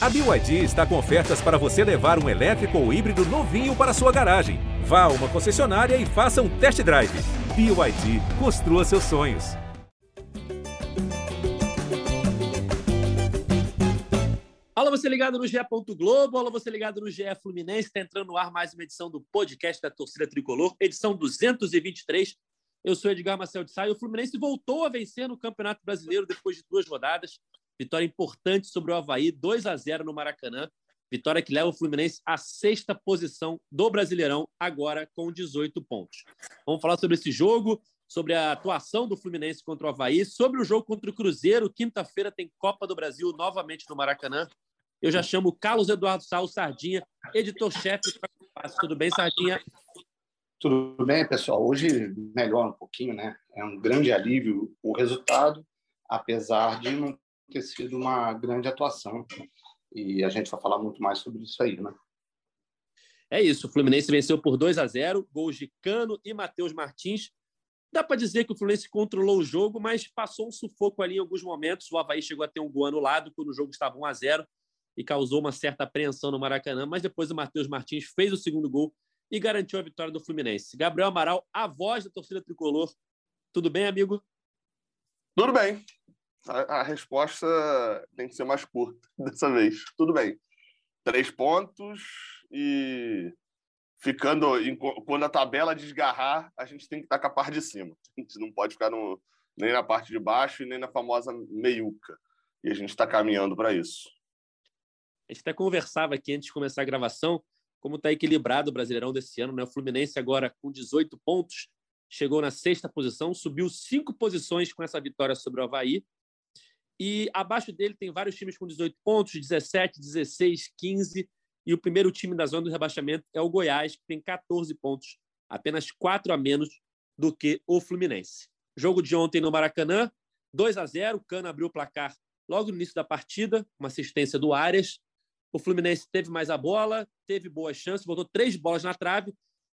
A BYD está com ofertas para você levar um elétrico ou híbrido novinho para sua garagem. Vá a uma concessionária e faça um test drive. BYD, construa seus sonhos. Alô, você ligado no GE. Globo, alô, você ligado no GE Fluminense, está entrando no ar mais uma edição do podcast da Torcida Tricolor, edição 223. Eu sou Edgar Marcel de Sá e o Fluminense voltou a vencer no Campeonato Brasileiro depois de duas rodadas. Vitória importante sobre o Havaí, 2 a 0 no Maracanã. Vitória que leva o Fluminense à sexta posição do Brasileirão, agora com 18 pontos. Vamos falar sobre esse jogo, sobre a atuação do Fluminense contra o Havaí, sobre o jogo contra o Cruzeiro. Quinta-feira tem Copa do Brasil novamente no Maracanã. Eu já chamo Carlos Eduardo Sal Sardinha, editor-chefe. Tudo bem, Sardinha? Tudo bem, pessoal. Hoje melhora um pouquinho, né? É um grande alívio o resultado, apesar de não ter sido uma grande atuação. E a gente vai falar muito mais sobre isso aí, né? É isso. O Fluminense venceu por 2 a 0 gols de Cano e Matheus Martins. Dá para dizer que o Fluminense controlou o jogo, mas passou um sufoco ali em alguns momentos. O Havaí chegou a ter um gol anulado quando o jogo estava 1 a 0 e causou uma certa apreensão no Maracanã, mas depois o Matheus Martins fez o segundo gol e garantiu a vitória do Fluminense. Gabriel Amaral, a voz da torcida tricolor. Tudo bem, amigo? Tudo bem a, resposta tem que ser mais curta dessa vez. Tudo bem. Três pontos e ficando. Em, quando a tabela desgarrar, a gente tem que estar com a parte de cima. A gente não pode ficar no, nem na parte de baixo e nem na famosa meiuca. E a gente está caminhando para isso. A gente até conversava aqui antes de começar a gravação como está equilibrado o Brasileirão desse ano. Né? O Fluminense agora com 18 pontos, chegou na sexta posição, subiu cinco posições com essa vitória sobre o Havaí. E abaixo dele tem vários times com 18 pontos, 17, 16, 15. E o primeiro time da zona do rebaixamento é o Goiás, que tem 14 pontos, apenas 4 a menos do que o Fluminense. Jogo de ontem no Maracanã, 2 a 0 O Cano abriu o placar logo no início da partida, uma assistência do Arias. O Fluminense teve mais a bola, teve boas chances, botou três bolas na trave,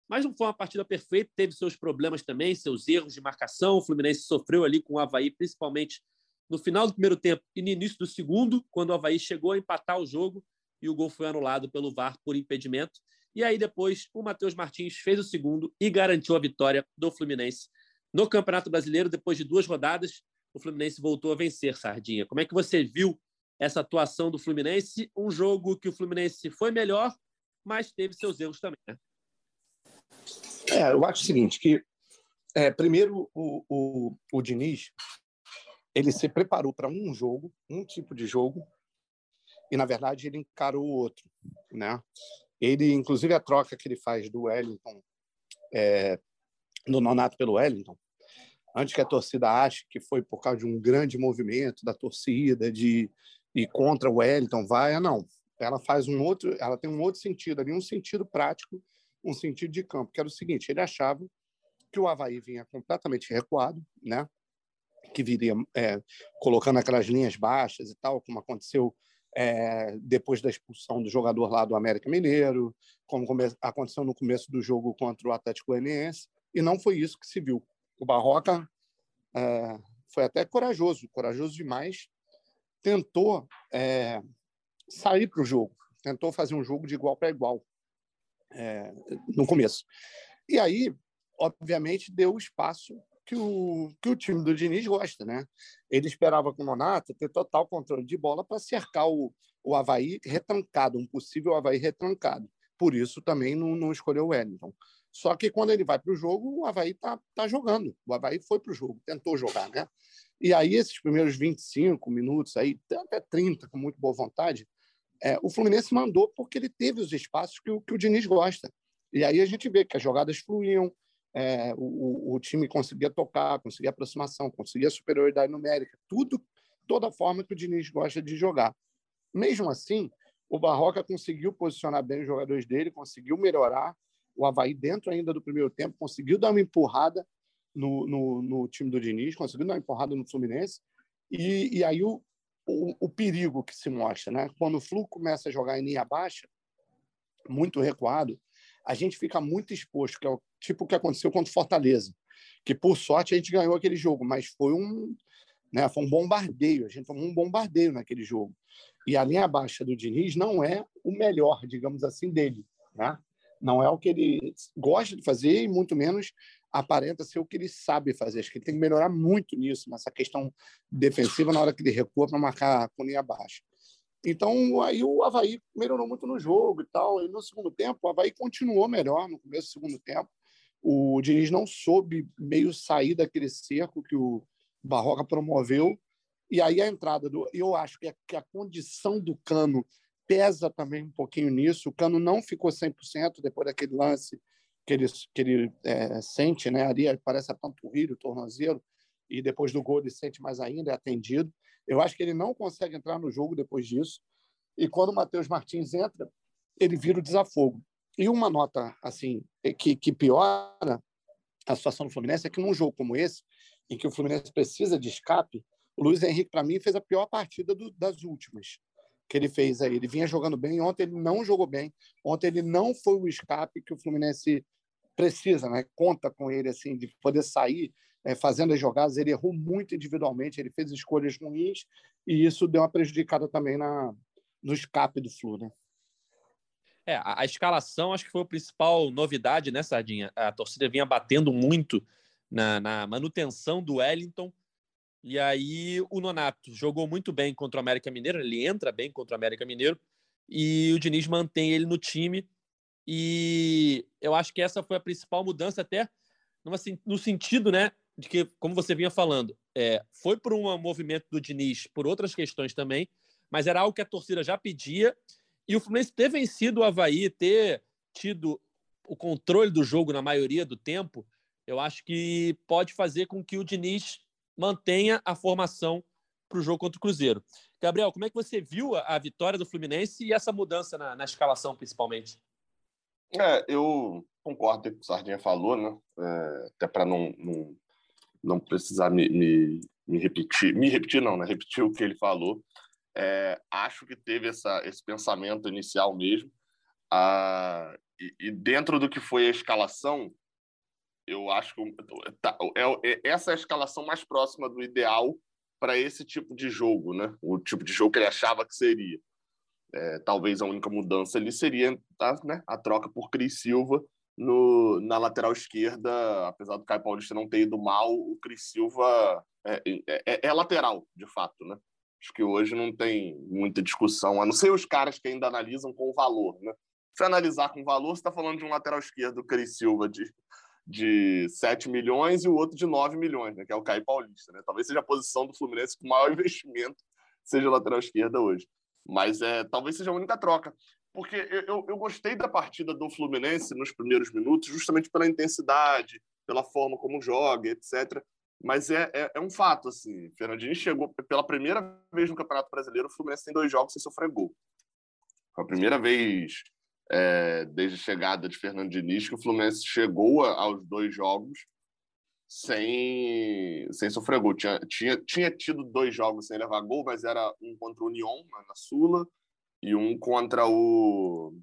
mas não foi uma partida perfeita, teve seus problemas também, seus erros de marcação. O Fluminense sofreu ali com o Havaí, principalmente no final do primeiro tempo e no início do segundo, quando o Havaí chegou a empatar o jogo e o gol foi anulado pelo VAR por impedimento. E aí depois o Matheus Martins fez o segundo e garantiu a vitória do Fluminense no Campeonato Brasileiro. Depois de duas rodadas, o Fluminense voltou a vencer, Sardinha. Como é que você viu essa atuação do Fluminense? Um jogo que o Fluminense foi melhor, mas teve seus erros também, né? É, eu acho o seguinte, que é, primeiro o, o, o Diniz ele se preparou para um jogo, um tipo de jogo, e na verdade ele encarou o outro, né? Ele, inclusive, a troca que ele faz do Wellington, é, do Nonato pelo Wellington, antes que a torcida ache que foi por causa de um grande movimento da torcida de e contra o Wellington, vai, não. Ela faz um outro, ela tem um outro sentido ali, um sentido prático, um sentido de campo, que era o seguinte: ele achava que o Havaí vinha completamente recuado, né? Que viria é, colocando aquelas linhas baixas e tal, como aconteceu é, depois da expulsão do jogador lá do América Mineiro, como aconteceu no começo do jogo contra o Atlético Goianiense, e não foi isso que se viu. O Barroca é, foi até corajoso, corajoso demais, tentou é, sair para o jogo, tentou fazer um jogo de igual para igual é, no começo. E aí, obviamente, deu espaço que o, que o time do Diniz gosta, né? Ele esperava com o Nonato ter total controle de bola para cercar o, o Havaí retrancado, um possível Havaí retrancado. Por isso também não, não escolheu o Wellington. Só que quando ele vai para o jogo, o Havaí está tá jogando. O Havaí foi para o jogo, tentou jogar, né? E aí, esses primeiros 25 minutos, aí, até 30, com muito boa vontade, é, o Fluminense mandou porque ele teve os espaços que que o Diniz gosta. E aí a gente vê que as jogadas fluíam, é, o, o, time conseguia tocar, conseguia aproximação, conseguia superioridade numérica, tudo, toda a forma que o Diniz gosta de jogar. Mesmo assim, o Barroca conseguiu posicionar bem os jogadores dele, conseguiu melhorar o Havaí dentro ainda do primeiro tempo, conseguiu dar uma empurrada no, no, no time do Diniz, conseguiu dar uma empurrada no Fluminense, e, e aí o, o, o, perigo que se mostra, né? Quando o Flu começa a jogar em linha baixa, muito recuado, a gente fica muito exposto, que é o tipo que aconteceu contra o Fortaleza, que por sorte a gente ganhou aquele jogo, mas foi um, né, foi um bombardeio, a gente tomou um bombardeio naquele jogo. E a linha baixa do Diniz não é o melhor, digamos assim, dele. Né? Não é o que ele gosta de fazer e muito menos aparenta ser o que ele sabe fazer. Acho que ele tem que melhorar muito nisso, nessa questão defensiva, na hora que ele recua para marcar com linha baixa. Então, aí o Havaí melhorou muito no jogo e tal. E no segundo tempo, o Havaí continuou melhor no começo do segundo tempo. O Diniz não soube meio sair daquele cerco que o Barroca promoveu. E aí a entrada do. Eu acho que a, que a condição do Cano pesa também um pouquinho nisso. O Cano não ficou 100% depois daquele lance que ele, que ele é, sente, né? Ali parece a panturrilha, o tornozelo, e depois do gol ele sente mais ainda, é atendido. Eu acho que ele não consegue entrar no jogo depois disso. E quando o Matheus Martins entra, ele vira o desafogo. E uma nota assim que, que piora a situação do Fluminense é que num jogo como esse, em que o Fluminense precisa de escape, o Luiz Henrique, para mim, fez a pior partida do, das últimas que ele fez aí. Ele vinha jogando bem, ontem ele não jogou bem. Ontem ele não foi o escape que o Fluminense precisa, né? Conta com ele assim de poder sair é, fazendo as jogadas. Ele errou muito individualmente, ele fez escolhas ruins e isso deu uma prejudicada também na no escape do Flu, né? É, a, a escalação acho que foi a principal novidade, né, Sardinha? A torcida vinha batendo muito na, na manutenção do Wellington. E aí o Nonato jogou muito bem contra o América Mineiro, ele entra bem contra o América Mineiro, e o Diniz mantém ele no time e eu acho que essa foi a principal mudança, até no sentido, né, de que, como você vinha falando, é, foi por um movimento do Diniz, por outras questões também, mas era algo que a torcida já pedia. E o Fluminense ter vencido o Havaí, ter tido o controle do jogo na maioria do tempo, eu acho que pode fazer com que o Diniz mantenha a formação para o jogo contra o Cruzeiro. Gabriel, como é que você viu a, vitória do Fluminense e essa mudança na, na escalação, principalmente? É, eu concordo com o que o Sardinha falou, né? É, até para não, não, não, precisar me, me, me, repetir, me repetir não, né? Repetir o que ele falou. É, acho que teve essa, esse pensamento inicial mesmo. Ah, e, e, dentro do que foi a escalação, eu acho que tá, é, é, essa é a escalação mais próxima do ideal para esse tipo de jogo, né? O tipo de jogo que ele achava que seria. É, talvez a única mudança ali seria a, né, a troca por Cris Silva no, na lateral esquerda, apesar do Caio Paulista não ter ido mal, o Cris Silva é, é, é, é, lateral, de fato, né? Acho que hoje não tem muita discussão, a não ser os caras que ainda analisam com valor, né? Se analisar com valor, você está falando de um lateral esquerdo, o Cris Silva, de, de 7 milhões e o outro de 9 milhões, né? Que é o Caio Paulista, né? Talvez seja a posição do Fluminense com maior investimento seja lateral esquerda hoje. Mas é, talvez seja a única troca. Porque eu, eu gostei da partida do Fluminense nos primeiros minutos, justamente pela intensidade, pela forma como joga, etc. Mas é, é, é um fato, assim. Fernandinho chegou pela primeira vez no Campeonato Brasileiro, o Fluminense tem dois jogos sem sofrer gol. Foi a primeira vez é, desde a chegada de Fernando Diniz que o Fluminense chegou aos dois jogos sem, sem sofrer gol. Tinha, tinha, tinha tido dois jogos sem levar gol, mas era um contra o União, na Sula, e um contra o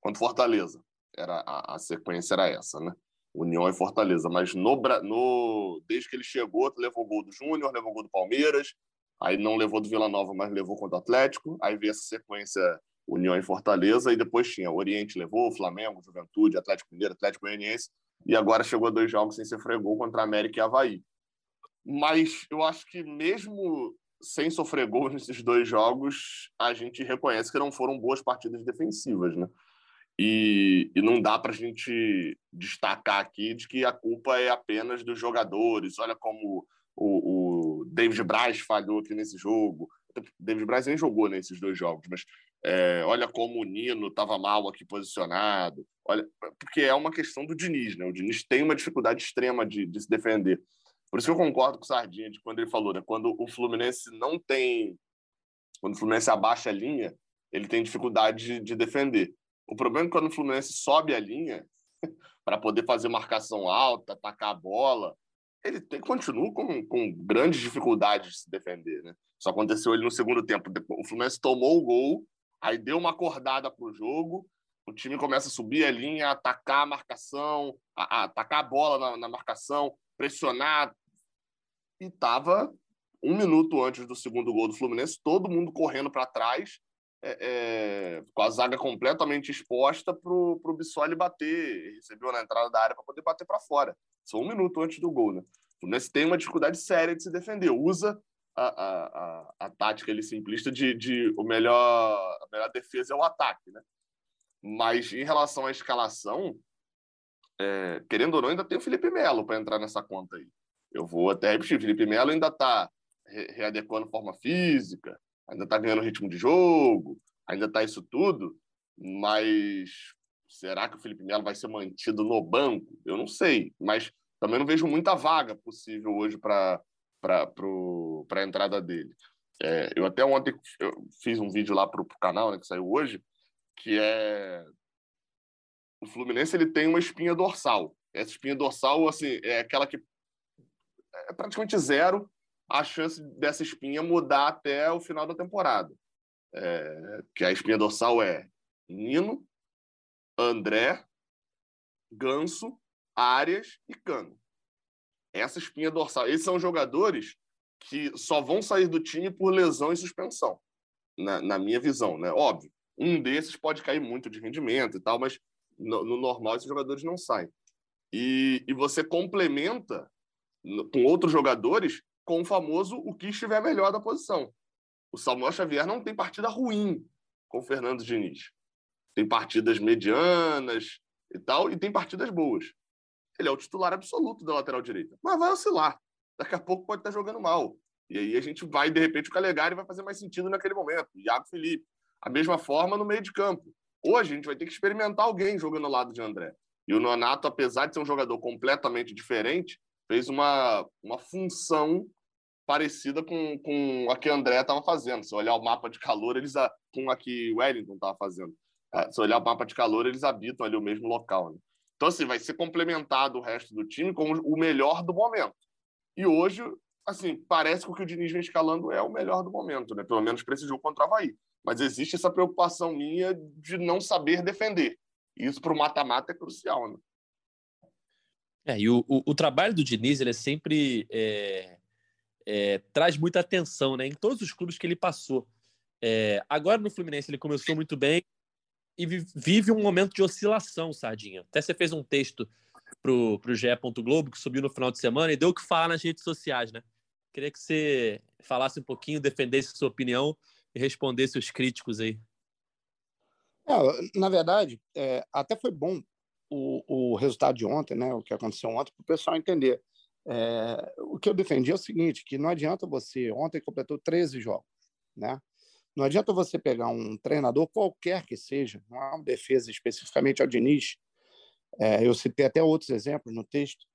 contra o Fortaleza. Era, a, a sequência era essa, né? União e Fortaleza. Mas no, no, desde que ele chegou, levou gol do Júnior, levou gol do Palmeiras, aí não levou do Vila Nova, mas levou contra o Atlético. Aí veio essa sequência União e Fortaleza, e depois tinha Oriente levou, Flamengo, Juventude, Atlético Mineiro, Atlético Goianiense e agora chegou a dois jogos sem ser fregou contra a América e Havaí. Mas eu acho que mesmo sem sofrer gol nesses dois jogos, a gente reconhece que não foram boas partidas defensivas, né? E, e não dá para a gente destacar aqui de que a culpa é apenas dos jogadores. Olha como o, o David Braz falhou aqui nesse jogo. David Braz nem jogou nesses dois jogos, mas é, olha como o Nino estava mal aqui posicionado. Olha, porque é uma questão do Diniz, né? O Diniz tem uma dificuldade extrema de, de se defender. Por isso que eu concordo com o Sardinha de quando ele falou, né? Quando o Fluminense não tem, quando o Fluminense abaixa a linha, ele tem dificuldade de, de defender. O problema é que quando o Fluminense sobe a linha para poder fazer marcação alta, atacar a bola, ele tem, continua com, com grandes dificuldades de se defender, né? Isso aconteceu ele no segundo tempo. O Fluminense tomou o gol, aí deu uma acordada para o jogo, o time começa a subir a linha, atacar a marcação, a, a atacar a bola na, na, marcação, pressionar. E estava um minuto antes do segundo gol do Fluminense, todo mundo correndo para trás, é, é, com a zaga completamente exposta para o Bissoli bater. Recebeu na entrada da área para poder bater para fora. Só um minuto antes do gol. Né? O Fluminense tem uma dificuldade séria de se defender. Usa a, a, a, a tática ele, simplista de, de o melhor, a melhor defesa é o ataque. Né? Mas em relação à escalação, é, querendo ou não, ainda tem o Felipe Melo para entrar nessa conta aí. Eu vou até repetir: Felipe Melo ainda está readequando forma física, ainda está ganhando ritmo de jogo, ainda está isso tudo, mas será que o Felipe Melo vai ser mantido no banco? Eu não sei, mas também não vejo muita vaga possível hoje para a entrada dele. É, eu até ontem eu fiz um vídeo lá para o canal, né, que saiu hoje, que é o Fluminense ele tem uma espinha dorsal. Essa espinha dorsal assim é aquela que é praticamente zero a chance dessa espinha mudar até o final da temporada. É, que a espinha dorsal é Nino, André, Ganso, Arias e Cano. Essa espinha dorsal. Esses são jogadores que só vão sair do time por lesão e suspensão, na, na minha visão, né? Óbvio, um desses pode cair muito de rendimento e tal, mas no, no normal esses jogadores não saem. E, e você complementa com outros jogadores com o famoso o que estiver melhor da posição. O Samuel Xavier não tem partida ruim com o Fernando Diniz. Tem partidas medianas e tal, e tem partidas boas. Ele é o titular absoluto da lateral direita, mas vai oscilar. Daqui a pouco pode estar jogando mal. E aí a gente vai, de repente, o Calegari vai fazer mais sentido naquele momento. Iago Felipe. A mesma forma no meio de campo. Hoje a gente vai ter que experimentar alguém jogando ao lado de André. E o Nonato, apesar de ser um jogador completamente diferente, fez uma, uma função parecida com, com a que o André estava fazendo. Se olhar o mapa de calor, eles com a que Wellington estava fazendo. É, se olhar o mapa de calor, eles habitam ali o mesmo local. Né? Então, assim, vai ser complementado o resto do time com o melhor do momento. E hoje, assim, parece que o que o Diniz vem escalando é o melhor do momento, né? Pelo menos para esse jogo contra o Havaí. Mas existe essa preocupação minha de não saber defender. E isso para o mata-mata é crucial, né? É, e o, o, o, trabalho do Diniz ele é sempre é, é, traz muita atenção, né? Em todos os clubes que ele passou. É, agora no Fluminense ele começou muito bem e vive um momento de oscilação, Sardinha. Até você fez um texto pro, pro GE. Globo que subiu no final de semana e deu o que falar nas redes sociais, né? Queria que você falasse um pouquinho, defendesse sua opinião e respondesse os críticos aí. É, na verdade, é, até foi bom o, o resultado de ontem, né, o que aconteceu ontem, para o pessoal entender. É, o que eu defendi é o seguinte, que não adianta você, ontem completou 13 jogos, né? Não adianta você pegar um treinador qualquer que seja, não é uma defesa especificamente ao Diniz, é, eu citei até outros exemplos no texto,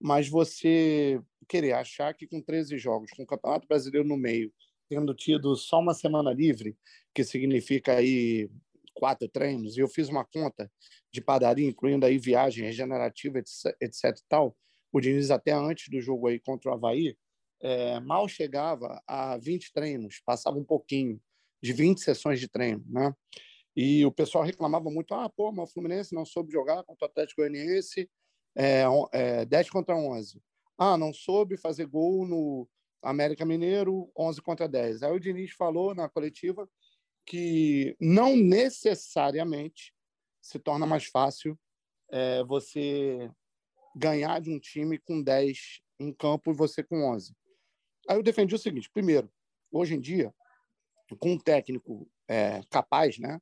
mas você querer achar que com 13 jogos, com o Campeonato Brasileiro no meio, tendo tido só uma semana livre, que significa aí quatro treinos, e eu fiz uma conta de padaria, incluindo aí viagem regenerativa, etc, etc tal, o Diniz até antes do jogo aí contra o Havaí, é, mal chegava a 20 treinos, passava um pouquinho de 20 sessões de treino, né? E o pessoal reclamava muito, ah, pô, mas o Fluminense não soube jogar contra o Atlético Goianiense é, é, 10 contra 11. Ah, não soube fazer gol no América Mineiro 11 contra 10. Aí o Diniz falou na coletiva que não necessariamente se torna mais fácil é, você ganhar de um time com 10 em campo e você com 11. Aí eu defendi o seguinte: primeiro, hoje em dia, com um técnico é, capaz, né,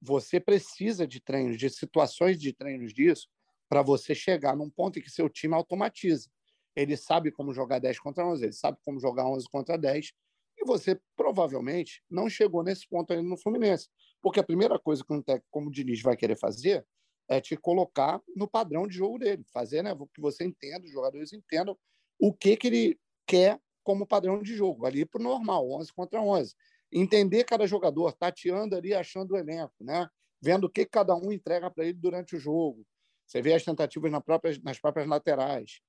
você precisa de treinos, de situações de treinos disso, para você chegar num ponto em que seu time automatiza. Ele sabe como jogar 10 contra 11, ele sabe como jogar 11 contra 10, e você provavelmente não chegou nesse ponto ainda no Fluminense. Porque a primeira coisa que um técnico como o Diniz vai querer fazer é te colocar no padrão de jogo dele. Fazer né, que você entenda, os jogadores entendam o que, que ele quer como padrão de jogo, ali para o normal, 11 contra 11. Entender cada jogador, tateando ali, achando o elenco, né? vendo o que cada um entrega para ele durante o jogo. Você vê as tentativas nas próprias, nas próprias laterais.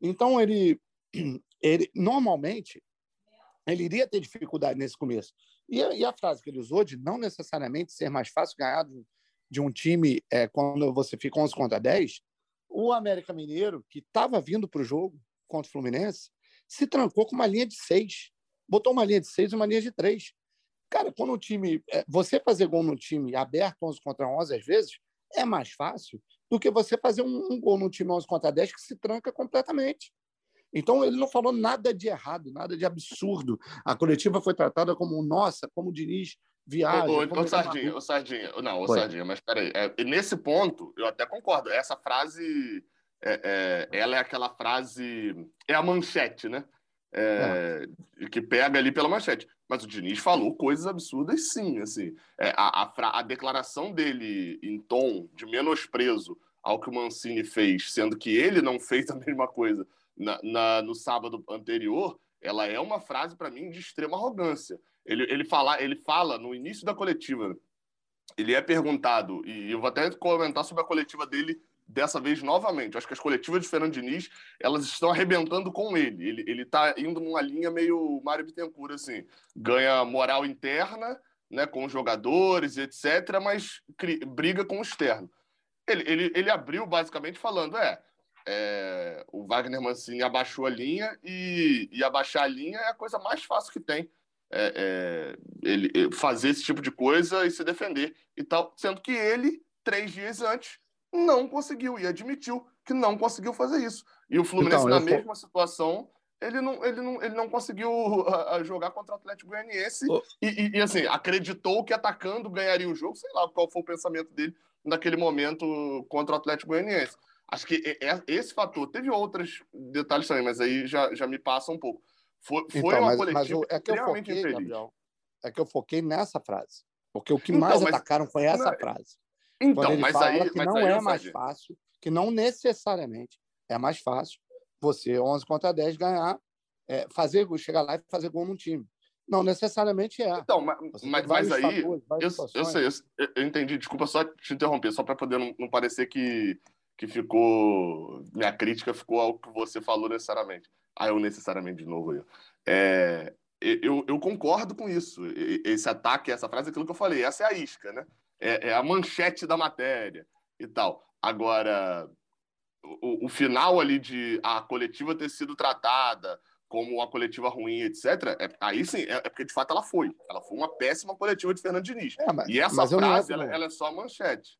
Então, ele, ele normalmente ele iria ter dificuldade nesse começo. E a, e a, frase que ele usou de não necessariamente ser mais fácil ganhar de, de um time é, quando você fica 11 contra 10, o América Mineiro, que estava vindo para o jogo contra o Fluminense, se trancou com uma linha de seis. Botou uma linha de seis e uma linha de três. Cara, quando o time. É, você fazer gol no time aberto 11 contra 11, às vezes, é mais fácil do que você fazer um, um gol no time 11 contra 10 que se tranca completamente. Então, ele não falou nada de errado, nada de absurdo. A coletiva foi tratada como, nossa, como o Diniz viaja. Ô, ô, ô Sardinha, ô, Sardinha, não, ô, Sardinha, mas peraí. É, nesse ponto, eu até concordo. Essa frase, é, é, ela é aquela frase, é a manchete, né? É, é. que pega ali pela manchete. Mas o Diniz falou coisas absurdas, sim. Assim, é, a, a, a, declaração dele em tom de menosprezo ao que o Mancini fez, sendo que ele não fez a mesma coisa na, na no sábado anterior, ela é uma frase para mim de extrema arrogância. Ele, ele, fala, ele fala no início da coletiva, ele é perguntado, e eu vou até comentar sobre a coletiva dele dessa vez novamente. Acho que as coletivas de Fernando Diniz, elas estão arrebentando com ele. Ele, ele tá indo numa linha meio Mário Bittencourt, assim. Ganha moral interna, né, com os jogadores, etc., mas briga com o externo. Ele, ele, ele abriu basicamente falando, é, é, o Wagner Mancini abaixou a linha e, e abaixar a linha é a coisa mais fácil que tem. É, é, ele fazer esse tipo de coisa e se defender e tal, sendo que ele três dias antes não conseguiu e admitiu que não conseguiu fazer isso. E o Fluminense então, na mesma situação ele não, ele não, ele não conseguiu uh, jogar contra o Atlético Goianiense oh. e, e, e, assim acreditou que atacando ganharia o jogo, sei lá qual foi o pensamento dele naquele momento contra o Atlético Goianiense. Acho que esse fator, teve outros detalhes também, mas aí já, já me passa um pouco. Foi, foi então, uma mas, coletiva mas é que eu foquei, Gabriel, é que eu foquei nessa frase. Porque o que então, mais mas, atacaram foi essa não, é frase. Então, mas aí. Que não é mais fácil, que não necessariamente é mais fácil você, 11 contra 10, ganhar, é, fazer, chegar lá e fazer gol num time. Não necessariamente é. Então, mas, mas, mas aí. Fatores, eu, eu, sei, eu, eu, entendi. Desculpa só te interromper, só para poder não, não parecer que que ficou. Minha crítica ficou ao que você falou necessariamente. Ah, eu necessariamente de novo eu. É, eu, eu concordo com isso. Esse ataque, essa frase, aquilo que eu falei. Essa é a isca, né? É, é a manchete da matéria e tal. Agora, o, o, final ali de a coletiva ter sido tratada como uma coletiva ruim, etc., é, aí sim, é, é, porque de fato ela foi. Ela foi uma péssima coletiva de Fernando Diniz. É, mas, e essa frase, ela, ela, é só manchete.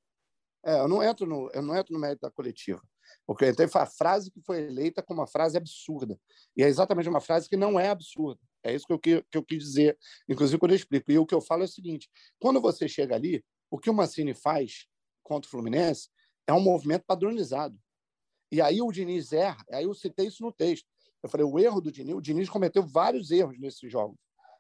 É, eu não entro no, eu não entro no mérito da coletiva. O que eu entrei foi a frase que foi eleita como uma frase absurda. E é exatamente uma frase que não é absurda. É isso que eu, que, que eu quis dizer, inclusive quando eu explico. E o que eu falo é o seguinte: quando você chega ali, o que o Mancini faz contra o Fluminense é um movimento padronizado. E aí o Diniz erra, aí eu citei isso no texto. Eu falei, o erro do Diniz, o Diniz cometeu vários erros nesses jogos.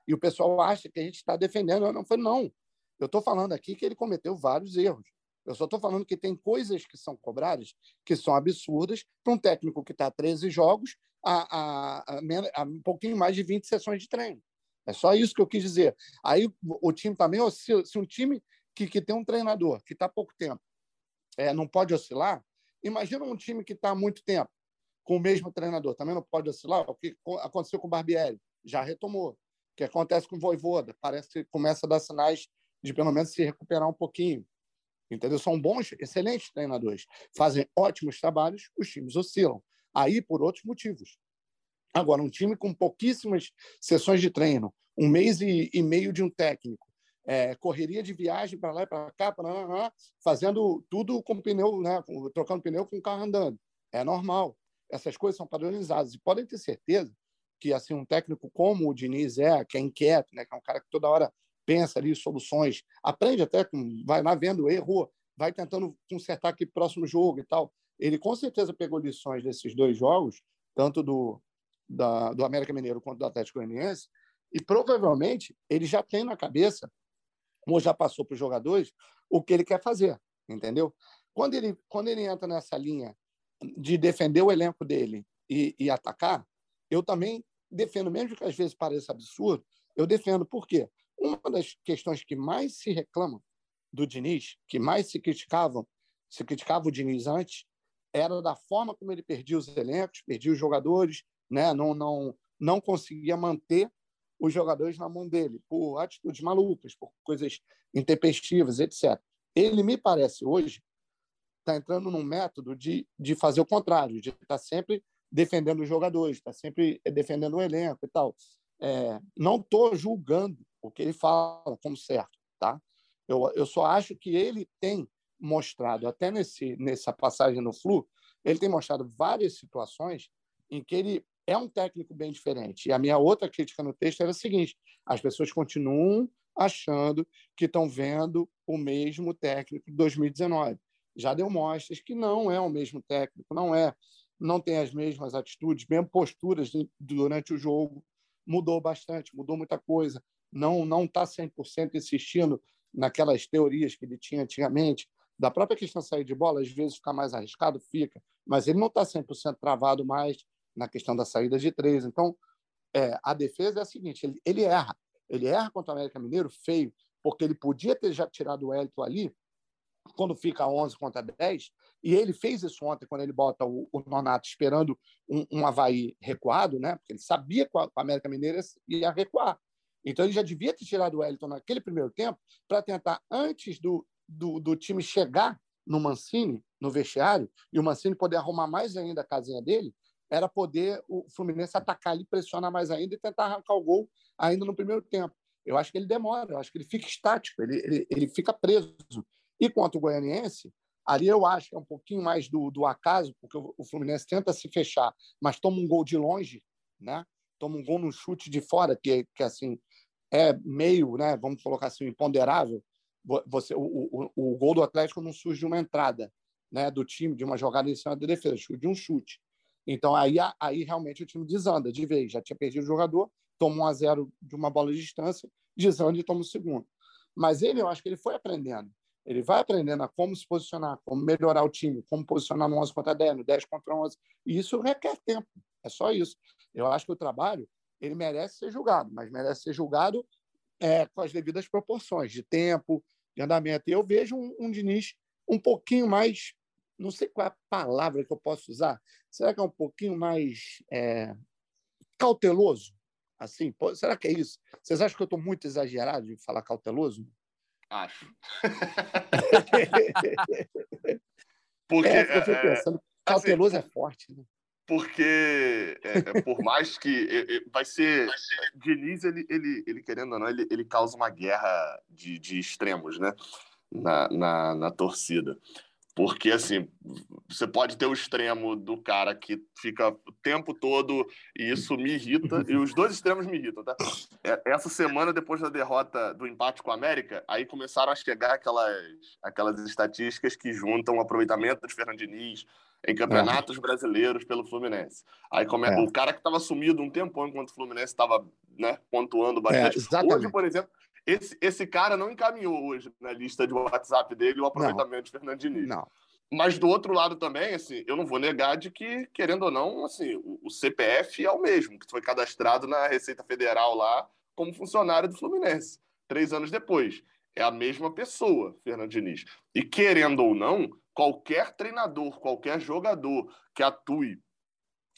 E o pessoal acha que a gente está defendendo. Eu não falei, não. Eu estou falando aqui que ele cometeu vários erros. Eu só estou falando que tem coisas que são cobradas que são absurdas para um técnico que está a 13 jogos a, a, a, a, um pouquinho mais de 20 sessões de treino. É só isso que eu quis dizer. Aí o time também, se, se um time que, que tem um treinador que está pouco tempo é, não pode oscilar, imagina um time que está há muito tempo com o mesmo treinador, também não pode oscilar. O que aconteceu com o Barbieri? Já retomou. O que acontece com o Voivoda? Parece que começa a dar sinais de pelo menos se recuperar um pouquinho entendeu? São bons, excelentes treinadores, fazem ótimos trabalhos, os times oscilam. Aí por outros motivos. Agora, um time com pouquíssimas sessões de treino, um mês e, e meio de um técnico, é, correria de viagem para lá e para cá, pra lá, lá, fazendo tudo com pneu, né, trocando pneu com o carro andando. É normal. Essas coisas são padronizadas. E podem ter certeza que assim um técnico como o Diniz é, que é inquieto, né, que é um cara que toda hora pensa ali soluções, aprende até, com, vai lá vendo, errou, vai tentando consertar aqui próximo jogo e tal. Ele com certeza pegou lições desses dois jogos, tanto do, da, do América Mineiro quanto do Atlético Goianiense, e provavelmente ele já tem na cabeça, ou já passou para os jogadores, o que ele quer fazer, entendeu? Quando ele, quando ele entra nessa linha de defender o elenco dele e, e atacar, eu também defendo, mesmo que às vezes pareça absurdo, eu defendo. Por quê? Uma das questões que mais se reclamam do Diniz, que mais se criticavam, se criticava o Diniz antes, era da forma como ele perdia os elencos, perdia os jogadores, né? não, não, não conseguia manter os jogadores na mão dele, por atitudes malucas, por coisas intempestivas, etc. Ele, me parece, hoje, está entrando num método de, de fazer o contrário, de estar tá sempre defendendo os jogadores, está sempre defendendo o elenco e tal. É, não estou julgando o que ele fala como certo, tá? Eu, eu só acho que ele tem mostrado, até nesse, nessa passagem no Flu, ele tem mostrado várias situações em que ele é um técnico bem diferente. E a minha outra crítica no texto era a seguinte: as pessoas continuam achando que estão vendo o mesmo técnico de 2019. Já deu mostras que não é o mesmo técnico, não é, não tem as mesmas atitudes, mesmo posturas durante o jogo mudou bastante, mudou muita coisa. Não não está 100% insistindo naquelas teorias que ele tinha antigamente. Da própria questão de sair de bola, às vezes fica mais arriscado, fica, mas ele não está 100% travado mais na questão da saída de três. Então, é, a defesa é a seguinte: ele, ele erra. Ele erra contra o América Mineiro feio, porque ele podia ter já tirado o Elton ali, quando fica 11 contra 10, e ele fez isso ontem, quando ele bota o, o Nonato esperando um, um Havaí recuado, né? porque ele sabia que o América Mineiro ia recuar. Então, ele já devia ter tirado o Wellington naquele primeiro tempo para tentar, antes do, do, do, time chegar no Mancini, no vestiário, e o Mancini poder arrumar mais ainda a casinha dele, era poder o Fluminense atacar ali, pressionar mais ainda e tentar arrancar o gol ainda no primeiro tempo. Eu acho que ele demora, eu acho que ele fica estático, ele, ele, ele fica preso. E quanto o Goianiense, ali eu acho que é um pouquinho mais do, do acaso, porque o, o Fluminense tenta se fechar, mas toma um gol de longe, né? toma um gol no chute de fora, que, que assim é meio, né, vamos colocar assim, imponderável. Você, o, o, o gol do Atlético não surge de uma entrada né, do time, de uma jogada em cima da defesa, de um chute. Então, aí, aí realmente o time desanda de vez. Já tinha perdido o jogador, toma um a zero de uma bola de distância, desanda e toma o segundo. Mas ele, eu acho que ele foi aprendendo. Ele vai aprendendo a como se posicionar, como melhorar o time, como posicionar no 11 contra 10, no 10 contra 11. E isso requer tempo. É só isso. Eu acho que o trabalho ele merece ser julgado, mas merece ser julgado é, com as devidas proporções de tempo, de andamento. E eu vejo um, um Diniz um pouquinho mais não sei qual é a palavra que eu posso usar. Será que é um pouquinho mais é, cauteloso? Assim, pô, será que é isso? Vocês acham que eu estou muito exagerado de falar cauteloso? Acho. porque é, eu fui é, pensando, assim, cauteloso assim, é forte. Né? Porque é, é, por mais que vai ser Diniz, ele, ele, ele querendo ou não, ele, ele causa uma guerra de, de extremos, né? Na, na, na torcida. Porque, assim, você pode ter o extremo do cara que fica o tempo todo e isso me irrita, e os dois extremos me irritam, tá? É, essa semana, depois da derrota do empate com a América, aí começaram a chegar aquelas, aquelas estatísticas que juntam o aproveitamento de Fernando Diniz em campeonatos é. brasileiros pelo Fluminense. Aí come... é. o cara que estava sumido um tempão enquanto o Fluminense estava né, pontuando bastante. É, Hoje, por exemplo, esse, esse cara não encaminhou hoje na lista de WhatsApp dele o aproveitamento não. de Fernando Diniz. Não. Mas do outro lado também, assim, eu não vou negar de que, querendo ou não, assim, o, o CPF é o mesmo, que foi cadastrado na Receita Federal lá como funcionário do Fluminense, três anos depois. É a mesma pessoa, Fernando Diniz. E querendo ou não, qualquer treinador, qualquer jogador que atue,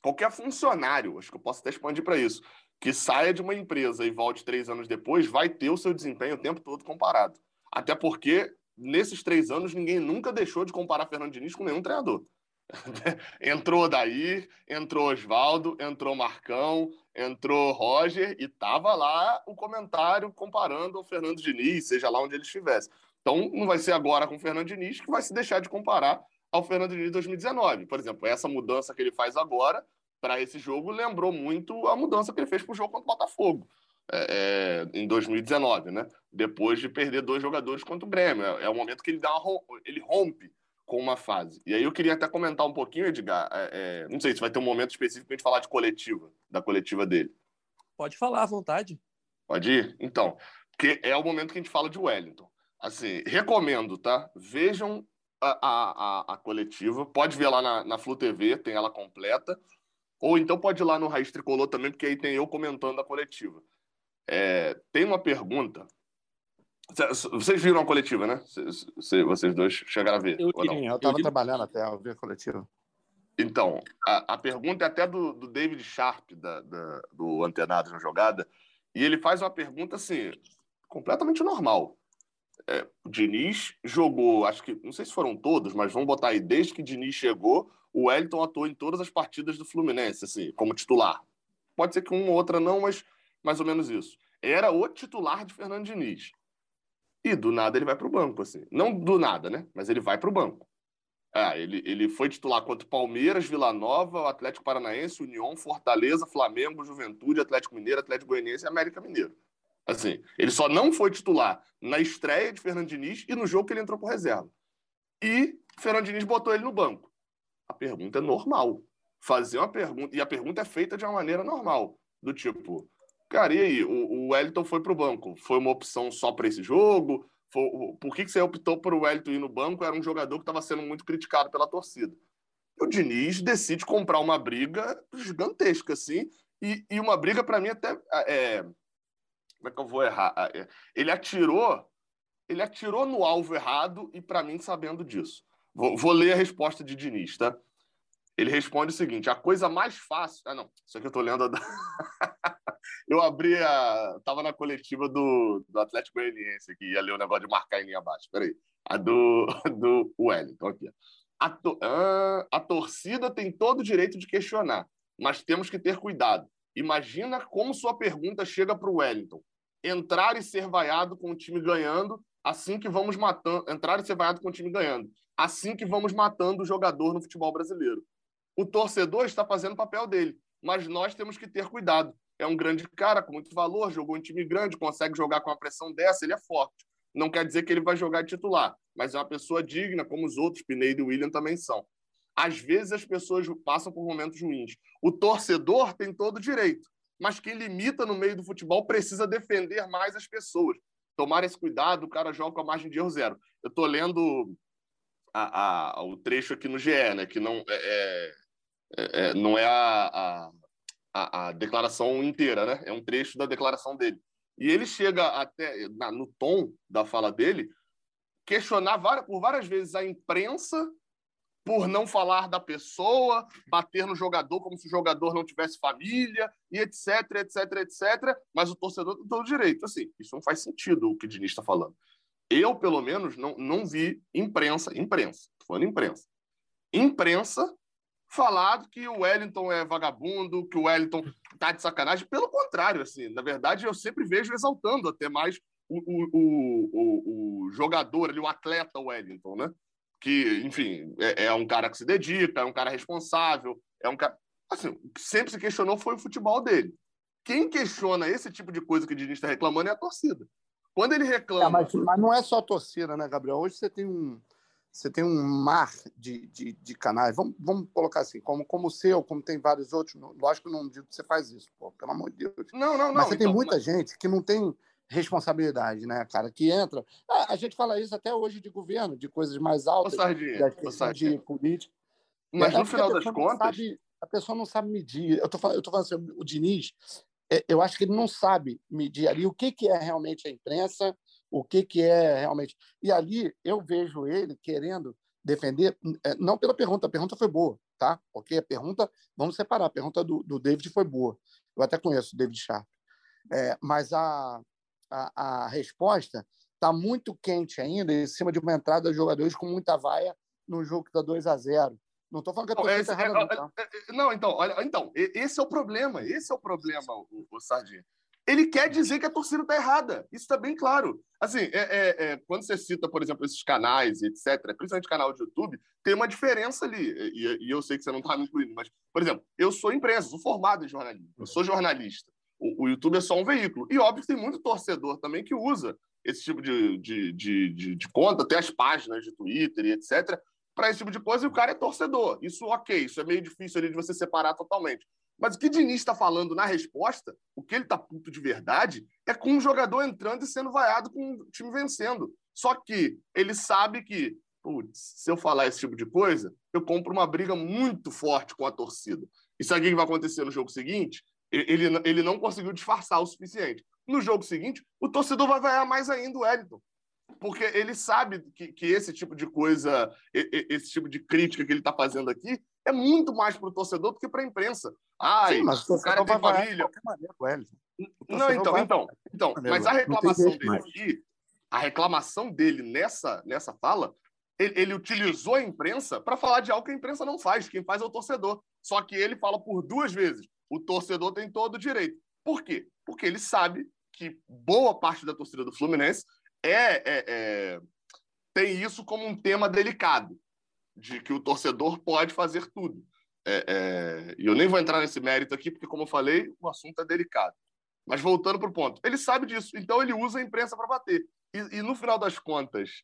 qualquer funcionário, acho que eu posso até expandir para isso, que saia de uma empresa e volte três anos depois, vai ter o seu desempenho o tempo todo comparado. Até porque, nesses três anos, ninguém nunca deixou de comparar Fernando Diniz com nenhum treinador. entrou Daí, entrou Oswaldo, entrou Marcão, entrou Roger e tava lá o comentário comparando o Fernando Diniz, seja lá onde ele estivesse. Então, não vai ser agora com o Fernando Diniz que vai se deixar de comparar ao Fernando Diniz de 2019. Por exemplo, essa mudança que ele faz agora para esse jogo lembrou muito a mudança que ele fez para o jogo contra o Botafogo. É, é, em 2019, né? Depois de perder dois jogadores contra o Grêmio. É, é o momento que ele, dá uma, ele rompe com uma fase. E aí eu queria até comentar um pouquinho, Edgar. É, é, não sei se vai ter um momento específico para a gente falar de coletiva, da coletiva dele. Pode falar à vontade. Pode ir? Então, porque é o momento que a gente fala de Wellington. Assim, recomendo, tá? Vejam a, a, a, a coletiva. Pode ver lá na, na Flu TV, tem ela completa. Ou então pode ir lá no Raiz Tricolor também, porque aí tem eu comentando a coletiva. É, tem uma pergunta. Vocês viram a coletiva, né? Vocês dois chegaram a ver. Eu, eu estava trabalhando até ao ver a coletiva. Então, a, a pergunta é até do, do David Sharp, da, da, do Antenados na Jogada, e ele faz uma pergunta assim, completamente normal. é, o Diniz jogou, acho que, não sei se foram todos, mas vamos botar aí, desde que o Diniz chegou, o Wellington atuou em todas as partidas do Fluminense, assim, como titular. Pode ser que uma ou outra não, mas mais ou menos isso. Era o titular de Fernando Diniz. E do nada ele vai para o banco, assim. Não do nada, né? Mas ele vai para o banco. É, ele, ele foi titular contra Palmeiras, Vila Nova, Atlético Paranaense, União, Fortaleza, Flamengo, Juventude, Atlético Mineiro, Atlético Goianiense e América Mineiro. Assim, ele só não foi titular na estreia de Fernando Diniz e no jogo que ele entrou por reserva. E Fernando Diniz botou ele no banco. A pergunta é normal. Fazer uma pergunta, e a pergunta é feita de uma maneira normal, do tipo, cara, e aí, o, o Wellington foi para o banco, foi uma opção só para esse jogo? Foi, por que, que você optou por o Wellington ir no banco? Era um jogador que estava sendo muito criticado pela torcida. o Diniz decide comprar uma briga gigantesca, assim, e, e uma briga, para mim, até é, como é que eu vou errar? É, ele atirou, ele atirou no alvo errado e para mim sabendo disso. Vou, vou, ler a resposta de Diniz, tá? Ele responde o seguinte: a coisa mais fácil. Ah, não, isso aqui eu tô lendo. Da... eu abri a. Tava na coletiva do, do Atlético Goianiense aqui, ia ler o negócio de marcar em linha abaixo. Peraí. A do, do Wellington aqui. A, to... ah, a torcida tem todo o direito de questionar, mas temos que ter cuidado. Imagina como sua pergunta chega para o Wellington entrar e ser vaiado com o time ganhando, assim que vamos matando, entrar e ser vaiado com o time ganhando, assim que vamos matando o jogador no futebol brasileiro. O torcedor está fazendo o papel dele, mas nós temos que ter cuidado. É um grande cara com muito valor, jogou em time grande, consegue jogar com uma pressão dessa, ele é forte. Não quer dizer que ele vai jogar titular, mas é uma pessoa digna, como os outros, Pineda e William também são. Às vezes as pessoas passam por momentos ruins. O torcedor tem todo o direito mas quem limita no meio do futebol precisa defender mais as pessoas. Tomar esse cuidado, o cara joga com a margem de erro zero. Eu estou lendo a, a, o trecho aqui no GE, né, que não é, é, é, é não é a, a, a, declaração inteira, né? é um trecho da declaração dele. E ele chega até, na, no tom da fala dele, questionar várias, por várias vezes a imprensa por não falar da pessoa, bater no jogador como se o jogador não tivesse família, e etc, etc, etc. Mas o torcedor tem todo direito. Assim, isso não faz sentido o que o Diniz está falando. Eu, pelo menos, não, não vi imprensa, imprensa, falando imprensa, imprensa falar que o Wellington é vagabundo, que o Wellington tá de sacanagem. Pelo contrário, assim, na verdade, eu sempre vejo exaltando até mais o, o, o, o jogador o atleta Wellington, né? que, enfim, é, é, um cara que se dedica, é um cara responsável, é um cara. Assim, o que sempre se questionou foi o futebol dele. Quem questiona esse tipo de coisa que o Diniz está reclamando é a torcida. Quando ele reclama. É, mas, mas, não é só a torcida, né, Gabriel? Hoje você tem um, você tem um mar de, de, de canais. Vamos, vamos colocar assim, como, como o seu, como tem vários outros. Lógico que não digo que você faz isso, pô, pelo amor de Deus. Não, não, não. Mas você então, tem muita mas... gente que não tem responsabilidade, né, cara? Que entra. A, a, gente fala isso até hoje de governo, de coisas mais altas, Sardinha, de política. Mas é, no final das contas. Sabe, a pessoa não sabe medir. Eu tô falando, eu tô falando assim, o Diniz, é, eu acho que ele não sabe medir ali o que, que é realmente a imprensa, o que, que é realmente. E ali eu vejo ele querendo defender, é, não pela pergunta, a pergunta foi boa, tá? Ok? A pergunta, vamos separar, a pergunta do, do David foi boa. Eu até conheço o David Sharp. É, mas a, a, a resposta está muito quente ainda, em cima de uma entrada de jogadores com muita vaia no jogo que está 2 a 0 Não estou falando que a torcida está errada, não, tá? É, é, não, então, olha, então, esse é o problema, esse é o problema, o, o Sardinha. Ele quer dizer que a torcida está errada, isso está bem claro. Assim, é, é, é, quando você cita, por exemplo, esses canais, etc., principalmente canal de YouTube, tem uma diferença ali, e, e eu sei que você não está me incluindo, mas, por exemplo, eu sou imprensa, sou formado em jornalismo, eu sou jornalista. O, o YouTube é só um veículo. E óbvio que tem muito torcedor também que usa esse tipo de, de, de, de, de conta, até as páginas de Twitter e etc., para esse tipo de coisa, e o cara é torcedor. Isso, ok, isso é meio difícil ali de você separar totalmente. Mas o que Diniz está falando na resposta, o que ele está puto de verdade, é com um jogador entrando e sendo vaiado com o time vencendo. Só que ele sabe que, putz, se eu falar esse tipo de coisa, eu compro uma briga muito forte com a torcida. E sabe o que vai acontecer no jogo seguinte? Ele, ele não conseguiu disfarçar o suficiente. No jogo seguinte, o torcedor vai vaiar mais ainda o Wellington. Porque ele sabe que, que esse tipo de coisa, esse tipo de crítica que ele está fazendo aqui, é muito mais para o torcedor do que para a imprensa. Ai, Sim, mas o, cara tem família. Maneira, não, então, então, então. Mas a reclamação dele aqui a reclamação dele nessa, nessa fala, ele, ele utilizou a imprensa para falar de algo que a imprensa não faz. Quem faz é o torcedor. Só que ele fala por duas vezes. O torcedor tem todo o direito. Por quê? Porque ele sabe que boa parte da torcida do Fluminense é, é, é tem isso como um tema delicado, de que o torcedor pode fazer tudo. É, é, e eu nem vou entrar nesse mérito aqui, porque, como eu falei, o assunto é delicado. Mas voltando para o ponto, ele sabe disso, então ele usa a imprensa para bater. E, e, no final das contas,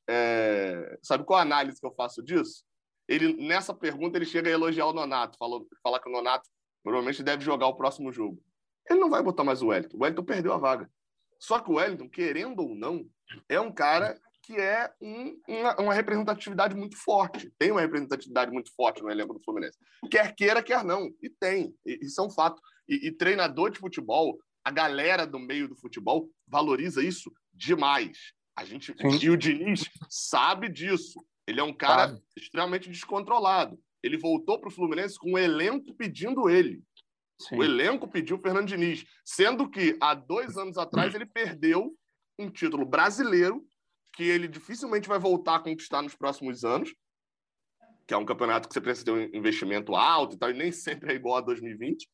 sabe qual a análise que eu faço disso? Ele nessa pergunta ele chega a elogiar o Nonato, falou, falar que o Nonato provavelmente deve jogar o próximo jogo. Ele não vai botar mais o Wellington. O Wellington perdeu a vaga. Só que o Wellington, querendo ou não, é um cara que é um, uma, uma, representatividade muito forte. Tem uma representatividade muito forte no elenco do Fluminense. Quer queira, quer não. E tem. E, isso é um fato. E, e treinador de futebol, a galera do meio do futebol valoriza isso demais. A gente Sim. e o Diniz sabe disso. Ele é um cara sabe. extremamente descontrolado. Ele voltou para o Fluminense com o elenco pedindo ele. Sim. O elenco pediu o Fernando Diniz, sendo que há dois anos atrás ele perdeu um título brasileiro que ele dificilmente vai voltar a conquistar nos próximos anos, que é um campeonato que você precisa ter um investimento alto e tal, e nem sempre é igual a 2020,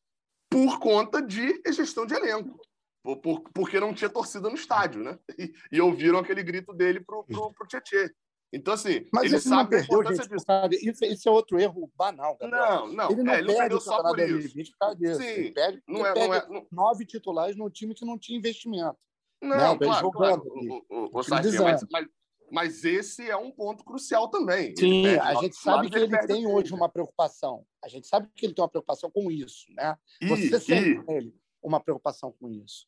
por conta de gestão de elenco. Por, por, porque não tinha torcida no estádio, né? E, e ouviram aquele grito dele pro, pro, pro Tietê. Então, assim, Mas ele, ele sabe perdeu, a importância gente, disso. Isso, isso, é outro erro banal, Gabriel. Não, não. Ele não, é, ele perde só por isso. 2020 por. Sim, ele perde, não é, não é, não... nove titulares num time que não tinha investimento. Não, não claro. Claro. O, o, o mas, mas, mas, esse é um ponto crucial também. Sim, a gente sabe que ele, ele tem hoje uma preocupação. A gente sabe que ele tem uma preocupação com isso, né? E, Você sente e... ele uma preocupação com isso.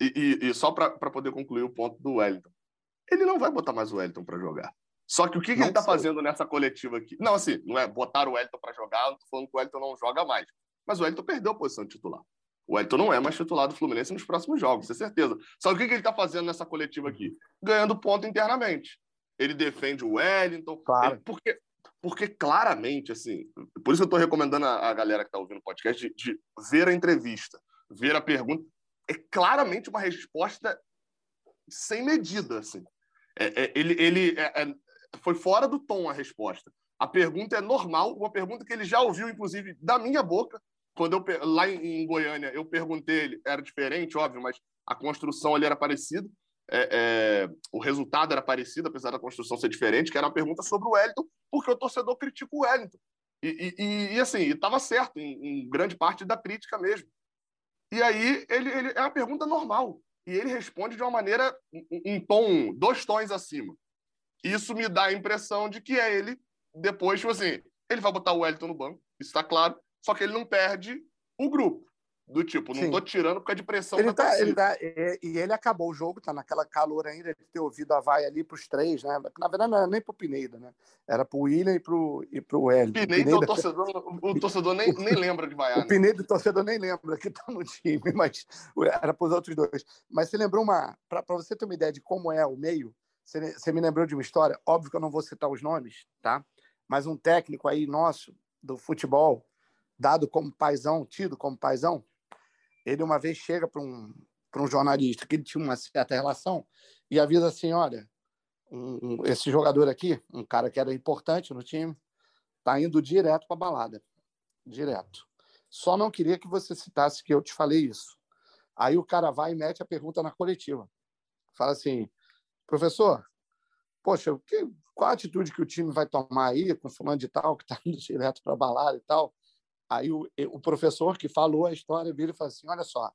E, e, e só para poder concluir o ponto do Wellington, ele não vai botar mais o Wellington para jogar. Só que o que, que ele está fazendo nessa coletiva aqui? Não, assim, não é botar o Wellington para jogar, não tô falando que o Wellington não joga mais. Mas o Wellington perdeu a posição de titular. O Wellington não é mais titular do Fluminense nos próximos jogos, com certeza. Só que o que, que ele está fazendo nessa coletiva aqui? Ganhando ponto internamente. Ele defende o Wellington. Claro. Ele, porque, porque claramente, assim, por isso eu estou recomendando a, a, galera que está ouvindo o podcast de, de ver a entrevista, ver a pergunta. É claramente uma resposta sem medida, assim. É, é, ele ele é, é foi fora do tom a resposta. A pergunta é normal, uma pergunta que ele já ouviu, inclusive, da minha boca. Quando eu lá em Goiânia eu perguntei ele, era diferente, óbvio, mas a construção ali era parecida. É, é, o resultado era parecido, apesar da construção ser diferente, que era uma pergunta sobre o Wellington, porque o torcedor critica o Wellington. E, e, e assim, estava certo em, em, grande parte da crítica mesmo. E aí ele, ele, é uma pergunta normal. E ele responde de uma maneira, um, um tom, dois tons acima. Isso me dá a impressão de que é ele, depois, tipo assim, ele vai botar o Wellington no banco, está claro, só que ele não perde o grupo. Do tipo, não Sim. tô tirando porque é de pressão ele tá, ele tá, e, e, ele acabou o jogo, tá naquela calor ainda de ter ouvido a vai ali para os três, né? Na verdade, não era nem pro Pineda, né? Era pro William e pro, e pro Hélio. Pineda, Pineda, o torcedor, o torcedor nem, nem lembra de vaiar. O né? Pineda, o torcedor nem lembra que tá no time, mas era pros outros dois. Mas você lembrou uma. Para você ter uma ideia de como é o meio, você, você me lembrou de uma história, óbvio que eu não vou citar os nomes, tá? Mas um técnico aí nosso do futebol, dado como paisão, tido como paisão, ele uma vez chega para um, para um jornalista que ele tinha uma certa relação e avisa assim: olha, um, um, esse jogador aqui, um cara que era importante no time, tá indo direto para balada. Direto. Só não queria que você citasse que eu te falei isso. Aí o cara vai e mete a pergunta na coletiva. Fala assim: professor, poxa, que, qual a atitude que o time vai tomar aí com fulano de tal, que está indo direto para balada e tal? Aí o, o professor que falou a história vira e fala assim, olha só,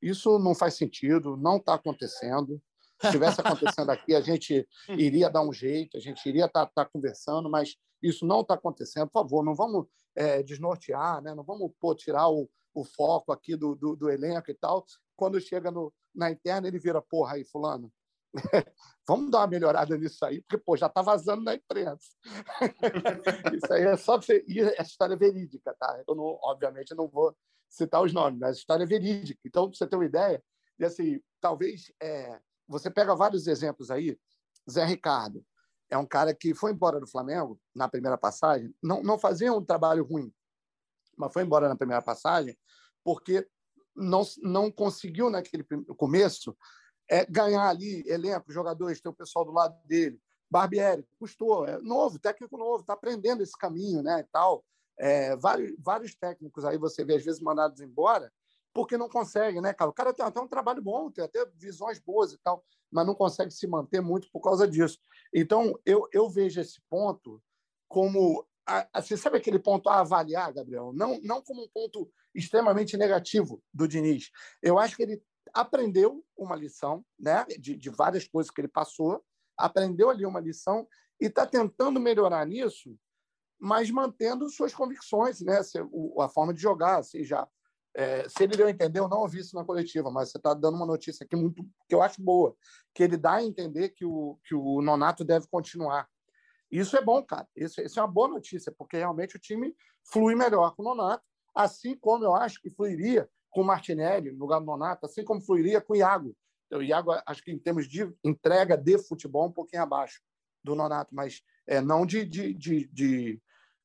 isso não faz sentido, não está acontecendo. Se tivesse acontecendo aqui, a gente iria dar um jeito, a gente iria estar tá, tá conversando, mas isso não está acontecendo. Por favor, não vamos é, desnortear, né? não vamos pô, tirar o, o foco aqui do, do, do, elenco e tal. Quando chega no, na interna, ele vira, porra, aí, fulano, Vamos dar uma melhorada nisso aí, porque pô, já está vazando na imprensa. Isso aí é só você. E é história verídica, tá? Eu, não, obviamente, não vou citar os nomes, mas história verídica. Então, para você ter uma ideia, e assim, talvez é, você pega vários exemplos aí. Zé Ricardo é um cara que foi embora do Flamengo na primeira passagem, não, não fazia um trabalho ruim, mas foi embora na primeira passagem porque não, não conseguiu, naquele começo, é, ganhar ali elenco, jogadores, ter o pessoal do lado dele. Barbieri, custou, é novo, técnico novo, está aprendendo esse caminho, né, e tal. É, vários, vários técnicos aí você vê às vezes mandados embora porque não consegue, né, cara? O cara tem até um trabalho bom, tem até visões boas e tal, mas não consegue se manter muito por causa disso. Então, eu, eu vejo esse ponto como. Você sabe aquele ponto a avaliar, Gabriel? Não, não como um ponto extremamente negativo do Diniz. Eu acho que ele aprendeu uma lição, né, de, de várias coisas que ele passou, aprendeu ali uma lição e está tentando melhorar nisso, mas mantendo suas convicções, né, a forma de jogar, seja é, se ele deu a entender, eu não ouvi isso na coletiva, mas você está dando uma notícia aqui muito que eu acho boa, que ele dá a entender que o, que o Nonato deve continuar. Isso é bom, cara. Isso, isso é uma boa notícia, porque realmente o time flui melhor com o Nonato, assim como eu acho que fluiria com Martinelli no lugar do Nonato, assim como fluiria com o Iago. Então, o Iago, acho que em termos de entrega de futebol, um pouquinho abaixo do Nonato, mas é, não de, de, de, de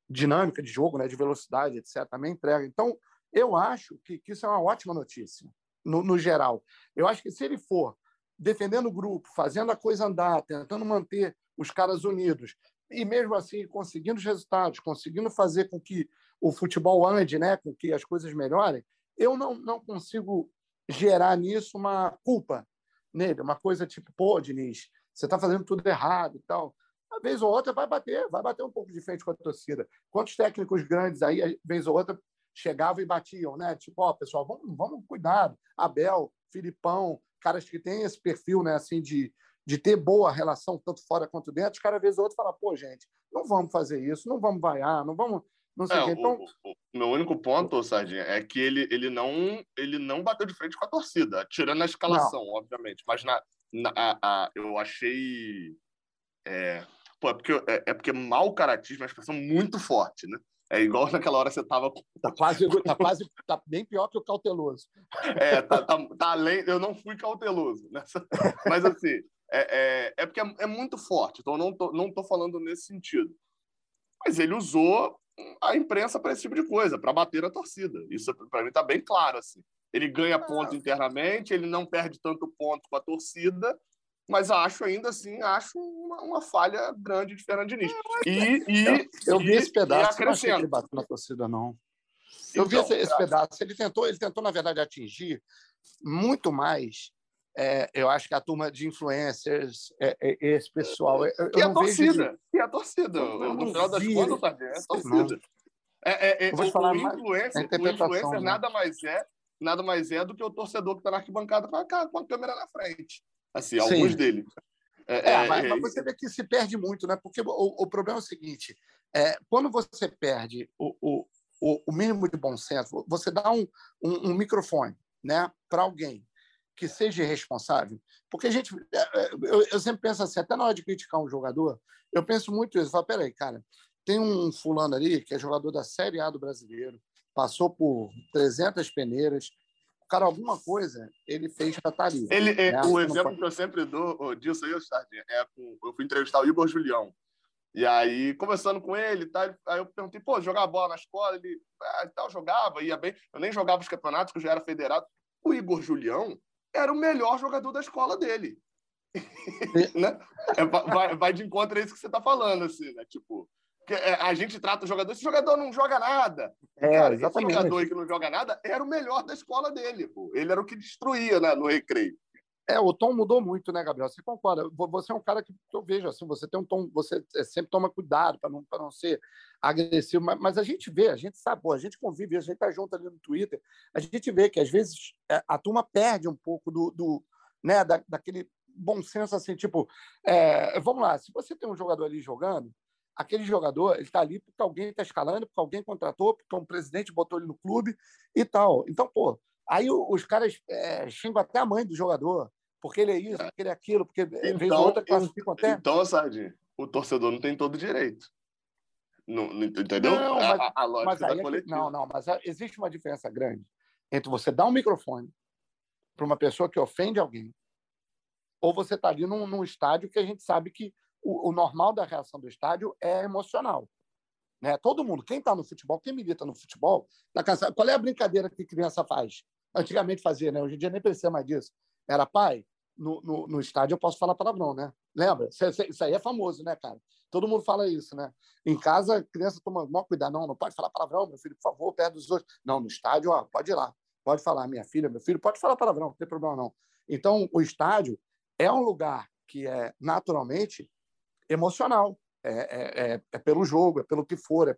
dinâmica de jogo, né, de velocidade, etc. Também entrega. Então, eu acho que, que isso é uma ótima notícia, no, no, geral. Eu acho que se ele for defendendo o grupo, fazendo a coisa andar, tentando manter os caras unidos, e mesmo assim conseguindo os resultados, conseguindo fazer com que o futebol ande, né, com que as coisas melhorem, eu não, não consigo gerar nisso uma culpa nele, uma coisa tipo, pô, Diniz, você está fazendo tudo errado e tal. Uma vez ou outra vai bater, vai bater um pouco de frente com a torcida. Quantos técnicos grandes aí, vez ou outra, chegavam e batiam, né? Tipo, ó, pessoal, vamos, vamos cuidado. Abel, Filipão, caras que têm esse perfil, né, assim, de, de ter boa relação tanto fora quanto dentro, os caras, vez ou outra, falam, pô, gente, não vamos fazer isso, não vamos vaiar, não vamos. Não sei é, então... o, o, meu único ponto, Sardinha, é que ele, ele, não, ele não bateu de frente com a torcida, tirando a escalação, não. obviamente. Mas na, na a, a, eu achei. É, pô, é porque, é, é porque mau caratismo é uma expressão muito forte, né? É igual naquela hora você tava. Tá quase, tá quase, tá bem pior que o cauteloso. É, tá, tá, tá além. Eu não fui cauteloso nessa, mas assim é, é, é porque é, é, muito forte. Então eu não tô, não tô falando nesse sentido. Mas ele usou a imprensa para esse tipo de coisa, para bater a torcida. Isso para mim tá bem claro assim. Ele ganha ponto internamente, ele não perde tanto ponto com a torcida mas acho ainda assim, acho uma, uma falha grande de Fernando Diniz. E, e, eu, eu vi esse pedaço, não achei que ele bateu na torcida, não. Eu então, vi esse, esse, pedaço. Ele tentou, ele tentou, na verdade, atingir muito mais. É, eu acho que a turma de influencers, é, é, esse pessoal. Eu, e, a torcida, vejo... e a torcida. No final das contas, sabe? É a torcida. É, é, é, o, falar o influencer, o influencer né? nada mais é nada mais é do que o torcedor que está na arquibancada com a, com a câmera na frente. Assim, Sim. alguns deles. É, é, mas, é, mas, você vê que se perde muito, né? Porque o, o problema é o seguinte: é, quando você perde o, o, o mínimo de bom senso, você dá um, um, um microfone né, para alguém que seja responsável, porque a gente, é, é, eu, eu, sempre penso assim, até na hora de criticar um jogador, eu penso muito isso, eu falo, peraí, cara, tem um fulano ali que é jogador da Série A do brasileiro, passou por 300 peneiras, cara, alguma coisa ele fez para estar tá ali. Ele, é, né? O exemplo pode... que eu sempre dou disso aí, Sardinha, é com, eu fui entrevistar o Igor Julião. E aí, conversando com ele, tá, aí eu perguntei, pô, jogar bola na escola? Ele, ah, tal, jogava, ia bem. Eu nem jogava os campeonatos, que eu já era federado. O Igor Julião era o melhor jogador da escola dele. né? É, vai, vai de encontro a isso que você tá falando, assim, né? Tipo, é, a gente trata o jogador, esse jogador não joga nada. É, Cara, exatamente. Esse jogador que não joga nada era o melhor da escola dele. Pô. Ele era o que destruía né, no recreio. É, o tom mudou muito, né, Gabriel? Você concorda? Você é um cara que eu vejo assim, você tem um tom, você é, sempre toma cuidado para não, não ser agressivo, mas, mas, a gente vê, a gente sabe, pô, a gente convive, a gente tá junto ali no Twitter, a gente vê que às vezes é, a turma perde um pouco do, do né, da, daquele bom senso assim, tipo, é, vamos lá, se você tem um jogador ali jogando, aquele jogador ele está ali porque alguém está escalando, porque alguém contratou, porque um presidente botou ele no clube e tal. Então, pô, aí os caras é, xingam até a mãe do jogador, porque ele é isso, porque ele é aquilo, porque então, outra classificam até. Então, Sardinha, o torcedor não tem todo direito. Não, não, entendeu? Não, mas, a, a lógica da é coletiva. não, não, mas existe uma diferença grande entre você dar um microfone para uma pessoa que ofende alguém ou você está ali num, num estádio que a gente sabe que o, o normal da reação do estádio é emocional. Né? Todo mundo, quem está no futebol, quem milita no futebol, tá cansado. Qual é a brincadeira que criança faz? Antigamente fazia, né? Hoje em dia nem precisa mais disso. Era pai, no, no, no, estádio eu posso falar palavrão, né? Lembra? Isso aí é famoso, né, cara? Todo mundo fala isso, né? Em casa, a criança toma maior cuidado. Não, não pode falar palavrão, meu filho, por favor, perto dos outros. Não, no estádio, ó, pode ir lá. Pode falar, minha filha, meu filho, pode falar palavrão, não tem problema não. Então, o estádio é um lugar que é naturalmente emocional. É, é, é, é, pelo jogo, é pelo que for, é,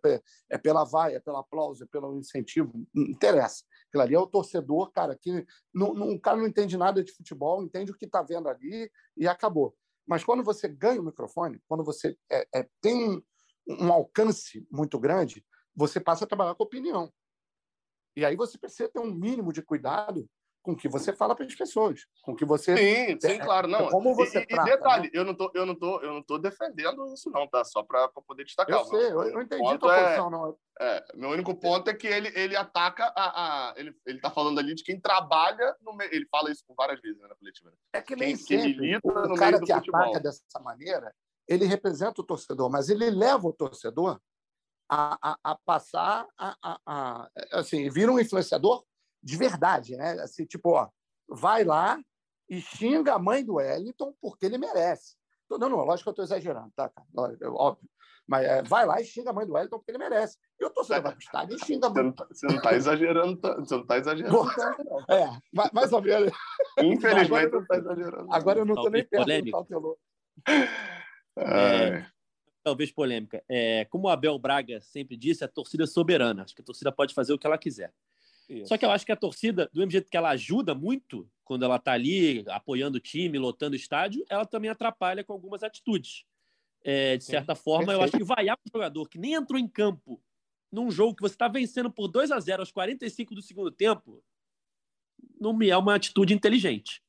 é pela vaia, é pelo aplauso, é pelo incentivo, não interessa. Aquilo ali é o torcedor, cara, que não, não, o cara não entende nada de futebol, entende o que está vendo ali e acabou. Mas quando você ganha o microfone, quando você é, é, tem um, um alcance muito grande, você passa a trabalhar com opinião. E aí você precisa ter um mínimo de cuidado com que você fala para as pessoas, com que você sim, sim, claro, não. Como você e, trata, e detalhe, né? eu não tô, eu não tô, eu não tô defendendo isso não, tá? Só para poder destacar. Eu sei, eu, eu entendi a tua é, posição, não. É, meu único ponto é que ele, ele ataca a, a ele, ele tá falando ali de quem trabalha no meio, ele fala isso várias vezes né, na coletiva. Né? É que nem quem, sempre, quem o cara que futebol. ataca dessa maneira, ele representa o torcedor, mas ele leva o torcedor a, a, a passar a, a, a assim, vira um influenciador de verdade, né? Assim, tipo, ó, vai lá e xinga a mãe do Wellington porque ele merece. Não, não, lógico que eu estou exagerando, tá, cara? Óbvio. Mas é, vai lá e xinga a mãe do Wellington porque ele merece. Eu tô sendo vai pro estádio e xinga a mãe. Você não está exagerando, você não está exagerando. é, mais ou menos. Infelizmente, não está exagerando. Agora eu não estou nem perto do cautelou. É, talvez polêmica. É, como o Abel Braga sempre disse, a torcida é soberana. Acho que a torcida pode fazer o que ela quiser. Isso. Só que eu acho que a torcida, do mesmo jeito que ela ajuda muito quando ela está ali apoiando o time, lotando o estádio, ela também atrapalha com algumas atitudes. É, de certa Sim. forma, Perfeito. eu acho que vaiar um jogador que nem entrou em campo num jogo que você está vencendo por 2 a 0 aos 45 do segundo tempo, não me é uma atitude inteligente.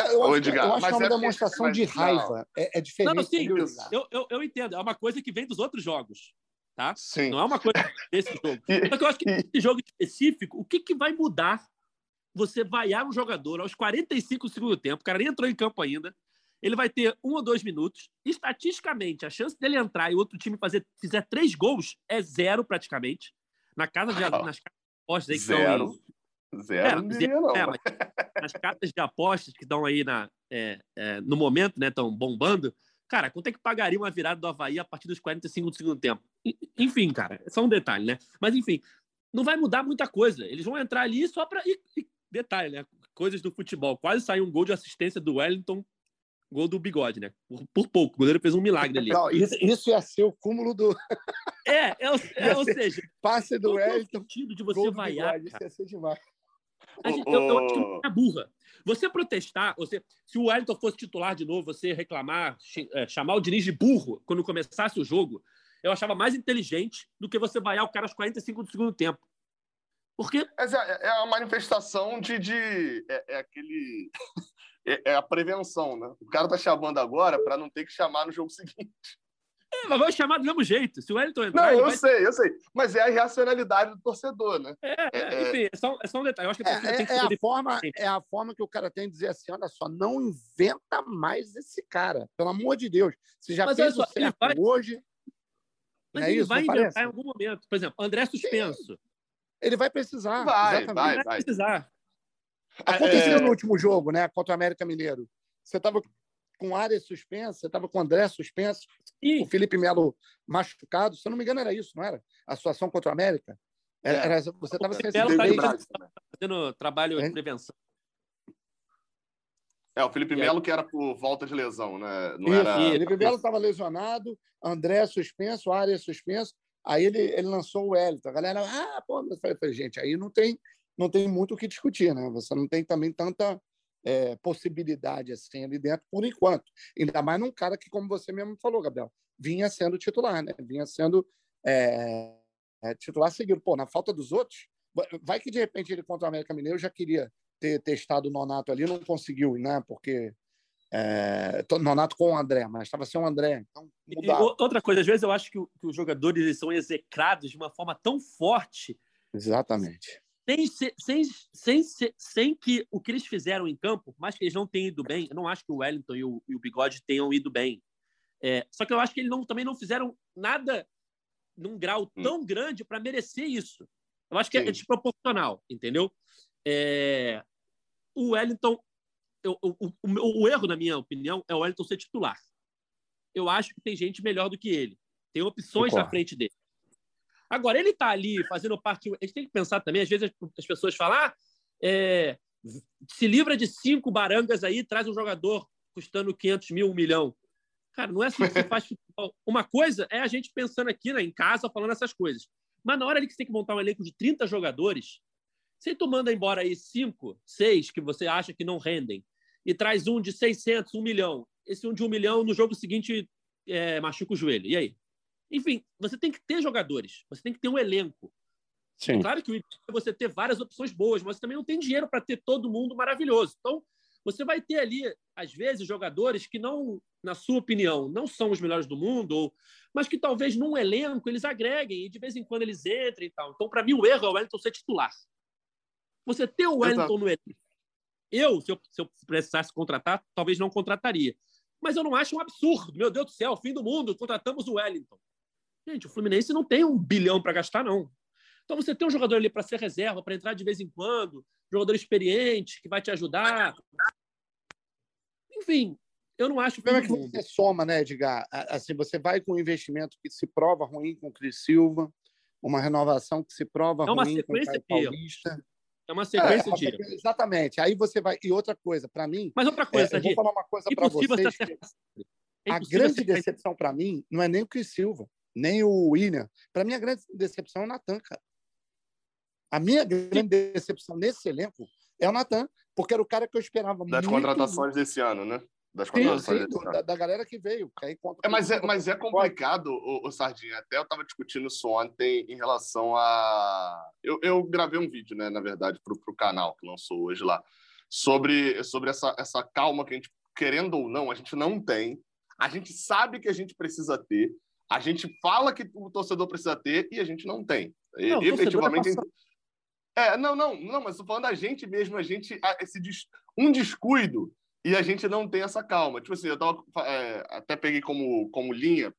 É, eu, acho, Edgar, eu acho que é uma é demonstração de raiva. É, é, diferente. Não, sim, eu, eu, eu, entendo. É uma coisa que vem dos outros jogos tá? Sim. Não é uma coisa desse jogo. Só que eu acho que esse jogo específico, o que, que vai mudar você vaiar um jogador aos 45 do segundo tempo, o cara nem entrou em campo ainda, ele vai ter um ou dois minutos. Estatisticamente, a chance dele entrar e outro time fazer, fizer três gols é zero praticamente. Na casa de, ah, nas apostas aí que zero. Estão Zero, é, zero não. É, nas cartas de apostas que estão aí na, é, é, no momento, né, estão bombando, Cara, quanto é que pagaria uma virada do Havaí a partir dos 45 do segundo tempo? Enfim, cara, é só um detalhe, né? Mas, enfim, não vai mudar muita coisa. Eles vão entrar ali só para. Detalhe, né? Coisas do futebol. Quase saiu um gol de assistência do Wellington, gol do bigode, né? Por, por pouco. O goleiro fez um milagre ali. Não, isso, isso ia ser o cúmulo do. É, é, é ou seja. Passe do Wellington. sentido de você vaiar. Bigode, isso ia ser demais. A gente, eu, eu acho que é burra. Você protestar, você, se o Wellington fosse titular de novo, você reclamar, é, chamar o Diniz de burro quando começasse o jogo, eu achava mais inteligente do que você vaiar o cara aos 45 do segundo tempo. Porque. É, é a manifestação de. de é, é aquele. É, é, a prevenção, né? O cara tá chamando agora para não ter que chamar no jogo seguinte. É, mas vai chamar do mesmo jeito. Se o Wellington entrar. Não, eu vai... sei, eu sei. Mas é a irracionalidade do torcedor, né? É, é, é enfim, é só, é só um detalhe. Eu acho que a é, tem que é, a forma, é a forma que o cara tem de dizer assim: olha só, não inventa mais esse cara. Pelo amor de Deus. Você já mas fez só, o certo vai... hoje. Mas ele isso, vai inventar parece? em algum momento. Por exemplo, André suspenso. Sim. Ele vai precisar. Vai, exatamente. vai, vai. vai precisar. Aconteceu no último jogo, né? Contra o América Mineiro. Você estava com área suspensa, você estava com o André suspenso, e... o Felipe Melo machucado. Se eu não me engano, era isso, não era? A situação contra o América? Era, era você estava sem tá fazendo trabalho de prevenção. É, o Felipe Melo que era por volta de lesão, né? Não Isso, era... Felipe Melo estava lesionado, André suspenso, área suspenso. Aí ele, ele lançou o Hélito. A galera, ah, pô, eu falei, gente, aí não tem, não tem muito o que discutir, né? Você não tem também tanta é, possibilidade assim ali dentro por enquanto. Ainda mais num cara que, como você mesmo falou, Gabriel, vinha sendo titular, né? Vinha sendo é, é, titular seguido. Pô, na falta dos outros, vai que de repente ele contra o América Mineiro já queria ter testado o Nonato ali, não conseguiu, né? Porque é, Nonato com o André, mas estava sem o André. Então, e, outra coisa, às vezes eu acho que, que os jogadores eles são execrados de uma forma tão forte. Exatamente sem, sem, sem, sem que o que eles fizeram em campo, mais que eles não tenham ido bem, eu não acho que o Wellington e o, e o Bigode tenham ido bem. É, só que eu acho que eles não, também não fizeram nada num grau hum. tão grande para merecer isso. Eu acho que é Sim. é desproporcional, entendeu? É, o Wellington eu, o, o, o, erro, na minha opinião, é o Wellington ser titular. Eu acho que tem gente melhor do que ele. Tem opções Concordo. na frente dele. Agora, ele está ali fazendo parte. A gente tem que pensar também, às vezes as pessoas falam, ah, é, se livra de cinco barangas aí, traz um jogador custando 500 mil, um milhão. Cara, não é assim que se faz futebol. Uma coisa é a gente pensando aqui né, em casa, falando essas coisas. Mas na hora que você tem que montar um elenco de 30 jogadores, se tu manda embora aí cinco, seis que você acha que não rendem, e traz um de 600, um milhão, esse um de um milhão no jogo seguinte é, machuca o joelho. E aí? Enfim, você tem que ter jogadores, você tem que ter um elenco. Sim. É claro que você ter várias opções boas, mas você também não tem dinheiro para ter todo mundo maravilhoso. Então, você vai ter ali, às vezes, jogadores que não, na sua opinião, não são os melhores do mundo, mas que talvez num elenco eles agreguem e de vez em quando eles entrem e tal. Então, para mim, o erro é o Wellington ser titular. Você ter o Wellington Exato. no elenco. Eu se, eu, se eu precisasse contratar, talvez não contrataria. Mas eu não acho um absurdo. Meu Deus do céu, fim do mundo, contratamos o Wellington. Gente, o Fluminense não tem um bilhão para gastar, não. Então você tem um jogador ali para ser reserva, para entrar de vez em quando, jogador experiente que vai te ajudar. Enfim, eu não acho. O problema é que você soma, né, Edgar? Assim, você vai com um investimento que se prova ruim com o Cris Silva, uma renovação que se prova é ruim com o Caio Paulista. É uma sequência é, de. Exatamente. Aí você vai. E outra coisa, para mim. Mas outra coisa, é, eu vou falar uma coisa para vocês. É a grande decepção para mim não é nem o Cris Silva, nem o William. Para mim, a grande decepção é o Natan, cara. A minha grande decepção nesse elenco é o Natan, porque era o cara que eu esperava das muito. contratações desse ano, né? Das sim, sim, da, da, galera que veio. Que aí é, mas, é, mas é complicado, o, o Sardinha. Até eu estava discutindo isso ontem em relação a. Eu, eu gravei um vídeo, né, na verdade, para o canal que lançou hoje lá, sobre, sobre essa, essa calma que a gente, querendo ou não, a gente não tem. A gente sabe que a gente precisa ter. A gente fala que o torcedor precisa ter e a gente não tem. Não, e, efetivamente. É, não, não, não, mas estou falando da gente mesmo, a gente, esse, um descuido e a gente não tem essa calma. Tipo assim, eu tava, é, até peguei como, como linha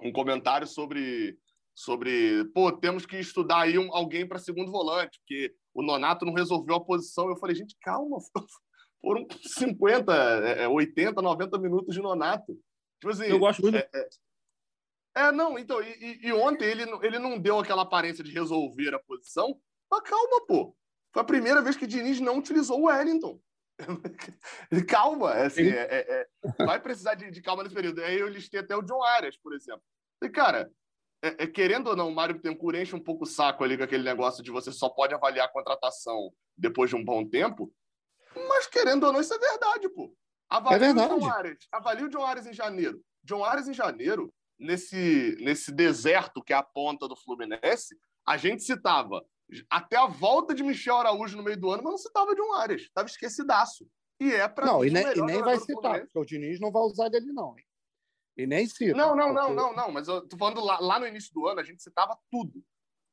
um comentário sobre, sobre, pô, temos que estudar aí um, alguém para segundo volante, porque o Nonato não resolveu a posição. Eu falei, gente, calma, foram 50, 80, 90 minutos de Nonato. Tipo assim, eu gosto muito. É, é, é não, então, e, e, ontem ele, ele não deu aquela aparência de resolver a posição, mas calma, pô. Foi a primeira vez que Diniz não utilizou o Wellington. calma, é assim, é, é, é, vai precisar de, de, calma nesse período. Aí eu listei até o John Arias, por exemplo. E, cara, é, é, querendo ou não, o Mário Bittencourt enche um pouco o saco ali com aquele negócio de você só pode avaliar a contratação depois de um bom tempo, mas querendo ou não, isso é verdade, pô. Avalie é verdade. o John Arias. Avalie o John Arias em janeiro. John Arias em janeiro, nesse, nesse deserto que é a ponta do Fluminense, a gente citava até a volta de Michel Araújo no meio do ano, mas não citava de um Arias. Estava esquecidaço. E é para Não, e nem, e nem vai citar, porque o Diniz não vai usar dele, não. Hein? E nem cita. Não, não, porque... não, não, não. Mas eu tô falando lá, lá no início do ano, a gente citava tudo.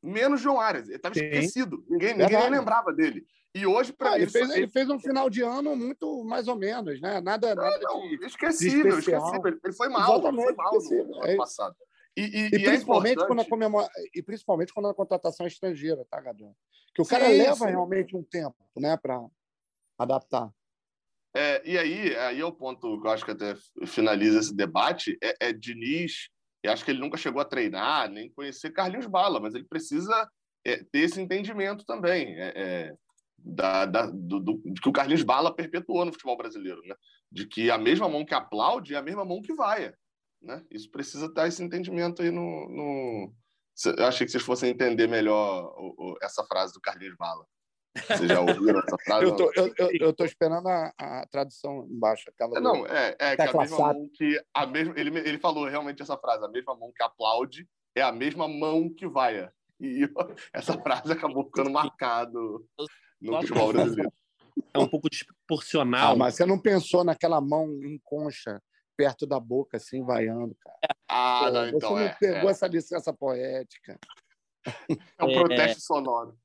Menos João Arias. Ele estava esquecido. Ninguém, ninguém lembrava dele. E hoje, para ah, ele, fez, ele fez um final de ano muito mais ou menos, né? Nada, nada não, de, esquecível, de esquecível. Ele foi mal, Exatamente, foi mal no, no ano é passado. E, e, e, principalmente é quando a comemora... e principalmente quando a contratação é estrangeira, tá, Gadão? Que o cara sim, leva sim. realmente um tempo, né, para adaptar. É, e aí, aí é o ponto que eu acho que até finaliza esse debate, é, é Diniz, eu acho que ele nunca chegou a treinar, nem conhecer Carlinhos Bala, mas ele precisa é, ter esse entendimento também, é, é da, da, do, do, que o Carlinhos Bala perpetuou no futebol brasileiro, né? de que a mesma mão que aplaude é a mesma mão que vai. Né? Isso precisa dar esse entendimento aí no, no... Eu achei que vocês fossem entender melhor o, o, essa frase do Carlinhos Bala. Vocês já ouviram essa frase? eu, tô, eu, eu, eu tô esperando a, a tradução embaixo. Aquela é, não, é, é que a mesma mão que... A mesma, ele, ele falou realmente essa frase, a mesma mão que aplaude é a mesma mão que vai. E essa frase acabou ficando marcado no futebol brasileiro. É um pouco desproporcional. Ah, mas você não pensou naquela mão em concha perto da boca, assim, vaiando, cara. Ah, não, então Você não é, pegou é. essa licença poética. É um protesto é, sonoro.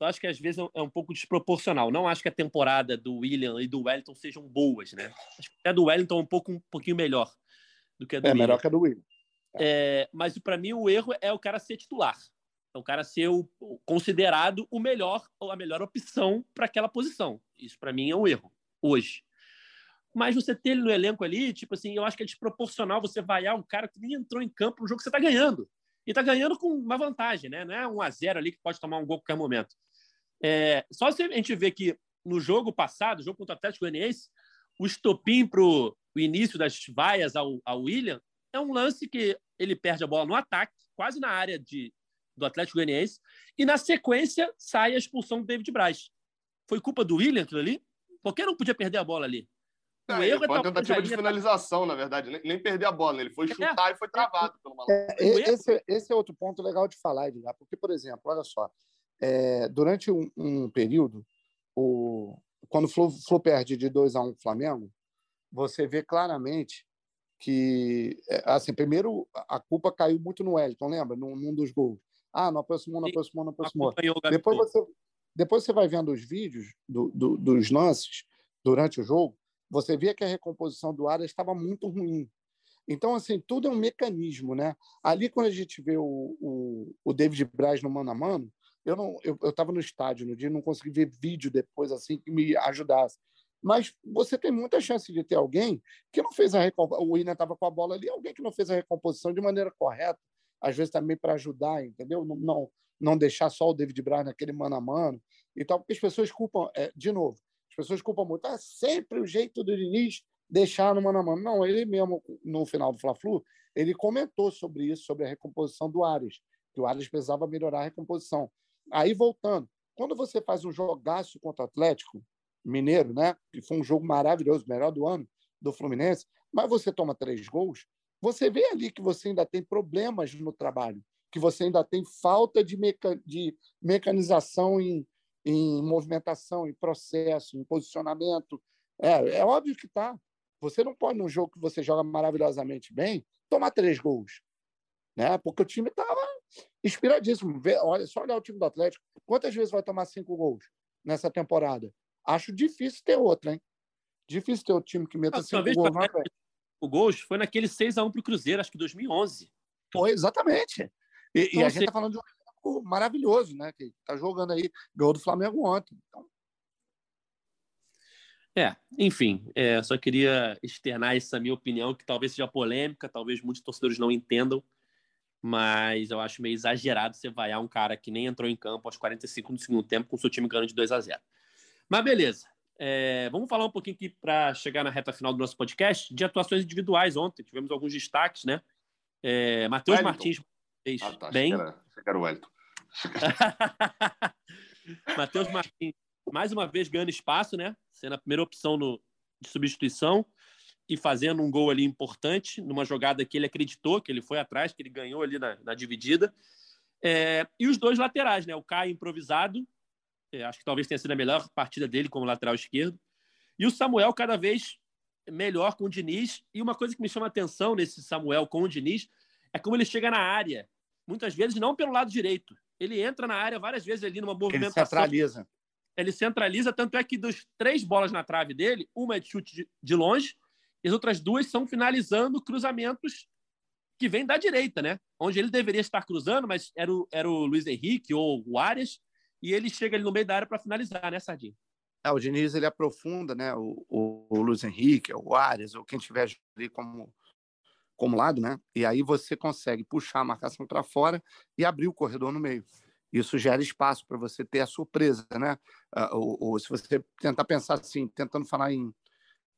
Eu acho que às vezes é um pouco desproporcional. Não acho que a temporada do William e do Wellington sejam boas, né? Acho que a do Wellington é um pouco um pouquinho melhor do que a do É William. melhor que a do William. É, mas para mim o erro é o cara ser titular. É o cara ser o, considerado o melhor ou a melhor opção para aquela posição. Isso para mim é um erro hoje. Mas você ter ele no elenco ali, tipo assim, eu acho que é desproporcional você vaiar um cara que nem entrou em campo no jogo que você está ganhando. E está ganhando com uma vantagem, né? Não é um a zero ali que pode tomar um gol a qualquer momento. É, só se a gente vê que no jogo passado, jogo contra o Atlético Goianiense, o estopim para o início das vaias ao, ao William é um lance que ele perde a bola no ataque, quase na área de, do Atlético Goianiense, e na sequência sai a expulsão do David Braz. Foi culpa do William aquilo ali? Por que não podia perder a bola ali? O erro é foi uma tentativa de finalização, na verdade, nem, nem perder a bola. Né? Ele foi é. chutar é, e foi travado é, pelo maluco. É, esse, esse, é outro ponto legal de falar, Edgar, porque, por exemplo, olha só, é, durante um, um, período, o, quando o Flu, Flu perde de 2 a 1 um Flamengo, você vê claramente que, assim, primeiro a culpa caiu muito no Wellington, lembra? Num, num dos gols. Ah, não aproximou, não aproximou, não aproximou. Depois você, depois você vai vendo os vídeos do, do, dos lances durante o jogo, você via que a recomposição do Arias estava muito ruim. Então, assim, tudo é um mecanismo, né? Ali, quando a gente vê o, o, o David Braz no mano a mano, eu não eu estava no estádio no dia, não consegui ver vídeo depois assim que me ajudasse. Mas você tem muita chance de ter alguém que não fez a recomposição. O William estava com a bola ali, alguém que não fez a recomposição de maneira correta, às vezes também para ajudar, entendeu? Não, não, não deixar só o David Braz naquele mano a mano e tal, porque as pessoas culpam, é, de novo, pessoas culpam muito. Ah, sempre o jeito do Diniz deixar no mano a mano. Não, ele mesmo, no final do Fla-Flu, ele comentou sobre isso, sobre a recomposição do Ares, que o Ares precisava melhorar a recomposição. Aí, voltando, quando você faz um jogaço contra o Atlético Mineiro, né, que foi um jogo maravilhoso, melhor do ano do Fluminense, mas você toma três gols, você vê ali que você ainda tem problemas no trabalho, que você ainda tem falta de, meca... de mecanização em, em movimentação, em processo, em posicionamento. É, é óbvio que tá. Você não pode, num jogo que você joga maravilhosamente bem, tomar três gols. Né? Porque o time estava inspiradíssimo. Olha, só olhar o time do Atlético. Quantas vezes vai tomar cinco gols nessa temporada? Acho difícil ter outra, hein? Difícil ter outro time que meta cinco gols. Não, o gols foi naquele 6x1 para o Cruzeiro, acho que 2011. Foi, exatamente. E, então, e a gente está falando de um maravilhoso, né? Que está jogando aí, ganhou do Flamengo ontem. Então... É, enfim, é, só queria externar essa minha opinião, que talvez seja polêmica, talvez muitos torcedores não entendam, mas eu acho meio exagerado você vaiar um cara que nem entrou em campo aos 45 do segundo tempo com o seu time ganhando de 2 a 0 Mas beleza, é, vamos falar um pouquinho aqui para chegar na reta final do nosso podcast de atuações individuais ontem. Tivemos alguns destaques, né? É, Matheus Martins fez ah, tá, bem. Que era o Wellington. Matheus Martins, mais uma vez ganhando espaço, né? Sendo a primeira opção no, de substituição e fazendo um gol ali importante, numa jogada que ele acreditou, que ele foi atrás, que ele ganhou ali na, na dividida. É, e os dois laterais, né? O Caio improvisado, é, acho que talvez tenha sido a melhor partida dele como lateral esquerdo. E o Samuel cada vez melhor com o Diniz. E uma coisa que me chama a atenção nesse Samuel com o Diniz é como ele chega na área. Muitas vezes não pelo lado direito, ele entra na área várias vezes ali numa movimentação. Ele centraliza. Ele centraliza, tanto é que dos três bolas na trave dele, uma é de chute de longe, e as outras duas são finalizando cruzamentos que vêm da direita, né? Onde ele deveria estar cruzando, mas era o, era o Luiz Henrique ou o Arias, e ele chega ali no meio da área para finalizar, né, Sardinha? É, o Diniz ele aprofunda, né? O, o, o Luiz Henrique, o Arias, ou quem tiver ali como como lado, né? E aí você consegue puxar a marcação para fora e abrir o corredor no meio. Isso gera espaço para você ter a surpresa, né? Ou, ou, se você tentar pensar assim, tentando falar em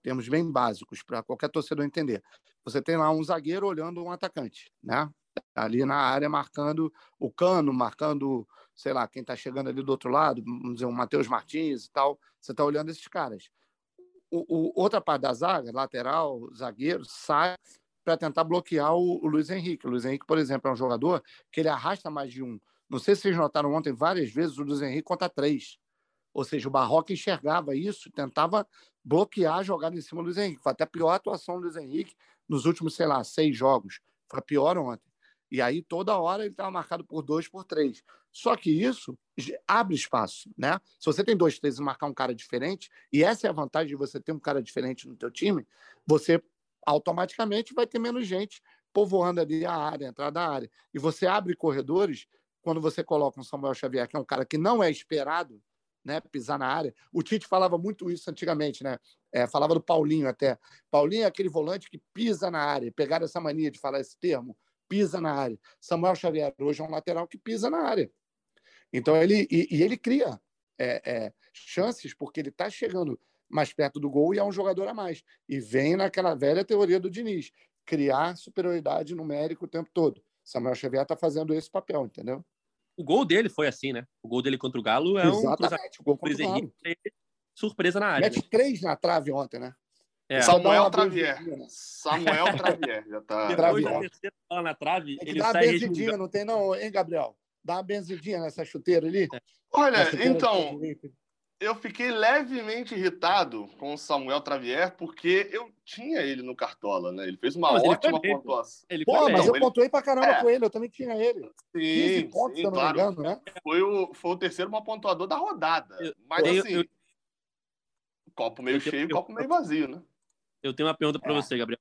termos bem básicos para qualquer torcedor entender, você tem lá um zagueiro olhando um atacante, né? Ali na área marcando o cano, marcando, sei lá, quem está chegando ali do outro lado, vamos dizer, o Matheus Martins e tal. Você está olhando esses caras. O, o, outra parte da zaga, lateral, zagueiro, sai para tentar bloquear o, o, Luiz Henrique. O Luiz Henrique, por exemplo, é um jogador que ele arrasta mais de um. Não sei se vocês notaram ontem várias vezes o Luiz Henrique contra três. Ou seja, o Barroca enxergava isso, tentava bloquear a jogada em cima do Luiz Henrique. Foi até a pior atuação do Luiz Henrique nos últimos, sei lá, seis jogos. Foi a pior ontem. E aí, toda hora, ele estava marcado por dois, por três. Só que isso abre espaço, né? Se você tem dois, três e marcar um cara diferente, e essa é a vantagem de você ter um cara diferente no teu time, você automaticamente vai ter menos gente povoando ali a área, a entrada da área. E você abre corredores quando você coloca um Samuel Xavier, que é um cara que não é esperado né? Pisar na área. O Tite falava muito isso antigamente, né? É, falava do Paulinho até. Paulinho é aquele volante que pisa na área. Pegaram essa mania de falar esse termo, pisa na área. Samuel Xavier hoje é um lateral que pisa na área. Então ele e, e ele cria é, é, chances porque ele está chegando mais perto do gol e é um jogador a mais. E vem naquela velha teoria do Diniz, criar superioridade numérica o tempo todo. Samuel Xavier está fazendo esse papel, entendeu? O gol dele foi assim, né? O gol dele contra o Galo é Exatamente, um o gol contra o Galo. surpresa na área. Mete né? três na trave ontem, né? É. Samuel Travier. Né? Samuel Travier. Já tá... Depois da terceira bola na trave, ele dá sai uma benzidinha, não tem não, hein, Gabriel? Dá uma benzidinha nessa chuteira ali. É. Olha, então, eu fiquei levemente irritado com o Samuel Travier, porque eu tinha ele no Cartola, né? Ele fez uma mas ótima pontuação. Ele Pô, mas eu ele... pontuei pra caramba é. com ele, eu também tinha ele. Sim, 15 pontos, sim, se eu não claro. me engano, né? Foi o, foi o terceiro maior pontuador da rodada. Eu, mas eu, assim, eu, copo meio cheio e copo meio vazio, né? Eu tenho uma pergunta para é. você, Gabriel.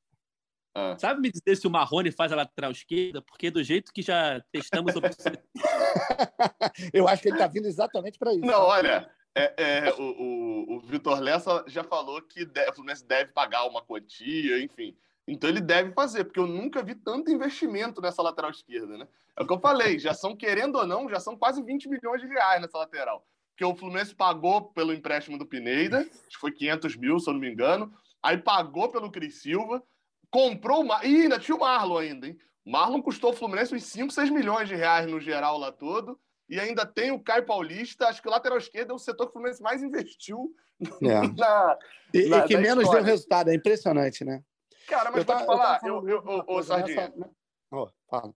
Ah. Sabe me dizer se o Marrone faz a lateral esquerda? Porque do jeito que já testamos... eu acho que ele tá vindo exatamente para isso. Não, olha... É, é, o, o, o Vitor Lessa já falou que deve, o Fluminense deve pagar uma quantia, enfim. Então ele deve fazer, porque eu nunca vi tanto investimento nessa lateral esquerda, né? É o que eu falei, já são, querendo ou não, já são quase 20 milhões de reais nessa lateral. Porque o Fluminense pagou pelo empréstimo do Pineda, que foi 500 mil, se eu não me engano. Aí pagou pelo Cris Silva, comprou o Mar... Ih, ainda tinha o Marlon ainda, hein? Marlon custou o Fluminense uns 5, 6 milhões de reais no geral lá todo e ainda tem o Caio Paulista. Acho que o lateral esquerdo é o setor que o Fluminense mais investiu é. na, e, na, e que menos história. deu resultado. É impressionante, né? Cara, mas eu pode falar, eu, eu, eu, ô, Sardinha. Nessa... Oh, fala.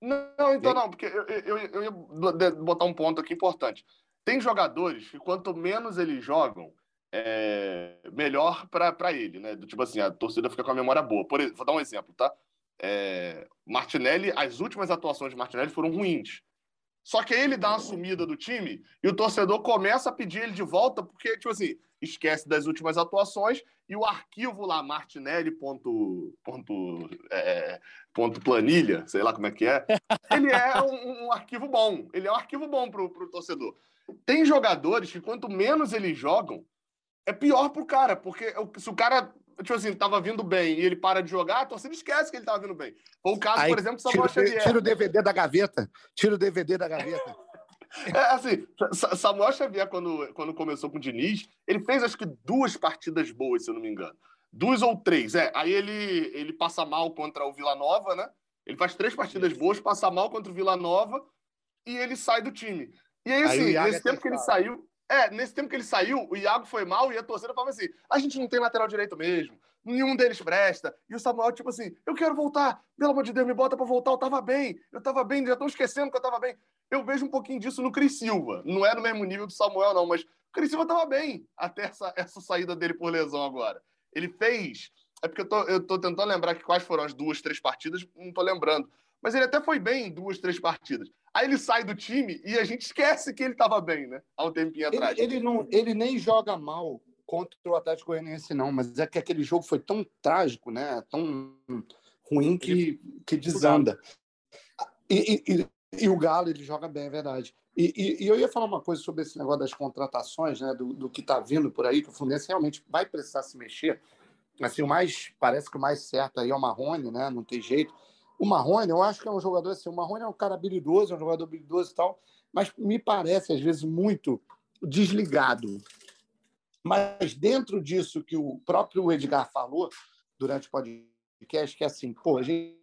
Não, então não, porque eu, eu, eu ia botar um ponto aqui importante. Tem jogadores que quanto menos eles jogam, é melhor para ele, né? Tipo assim, a torcida fica com a memória boa. Por, vou dar um exemplo, tá? É, Martinelli, as últimas atuações de Martinelli foram ruins. Só que aí ele dá uma sumida do time e o torcedor começa a pedir ele de volta, porque, tipo assim, esquece das últimas atuações e o arquivo lá, martinelli. Ponto, ponto, é, ponto planilha, sei lá como é que é, ele é um, um arquivo bom. Ele é um arquivo bom pro, pro torcedor. Tem jogadores que quanto menos eles jogam, é pior pro cara, porque se o cara tipo assim, tava vindo bem e ele para de jogar, a torcida esquece que ele tava vindo bem. Foi o caso, Aí, por exemplo, do Samuel tira, Xavier. Tira o DVD da gaveta. Tira o DVD da gaveta. É, assim, Samuel Xavier, quando, quando começou com o Diniz, ele fez acho que duas partidas boas, se eu não me engano. Duas ou três, é. Aí ele, ele passa mal contra o Vila Nova, né? Ele faz três partidas boas, passa mal contra o Vila Nova e ele sai do time. E aí, assim, aí nesse tempo que ele saiu, é, nesse tempo que ele saiu, o Iago foi mal e a torcida falava assim: a gente não tem lateral direito mesmo, nenhum deles presta. E o Samuel, tipo assim, eu quero voltar, pelo amor de Deus, me bota pra voltar, eu tava bem, eu tava bem, já estão esquecendo que eu tava bem. Eu vejo um pouquinho disso no Cris Silva. Não é no mesmo nível do Samuel, não, mas o Cris Silva tava bem até essa, essa saída dele por lesão agora. Ele fez. É porque eu tô, eu tô tentando lembrar que quais foram as duas, três partidas, não tô lembrando. Mas ele até foi bem em duas, três partidas. Aí ele sai do time e a gente esquece que ele estava bem, né? Há um tempinho atrás. Ele, não, ele nem joga mal contra o Atlético Goianiense, não, mas é que aquele jogo foi tão trágico, né? Tão ruim que, que desanda. E, e, e, o Galo, ele joga bem, é verdade. E, e, eu ia falar uma coisa sobre esse negócio das contratações, né? Do, do que está vindo por aí, que o Fluminense realmente vai precisar se mexer. Assim, o mais, parece que o mais certo aí é o Marrone, né? Não tem jeito o Marrone, eu acho que é um jogador assim. O Marrone é um cara habilidoso, é um jogador habilidoso e tal, mas me parece, às vezes, muito desligado. Mas dentro disso que o próprio Edgar falou durante o podcast, que é assim, pô, a gente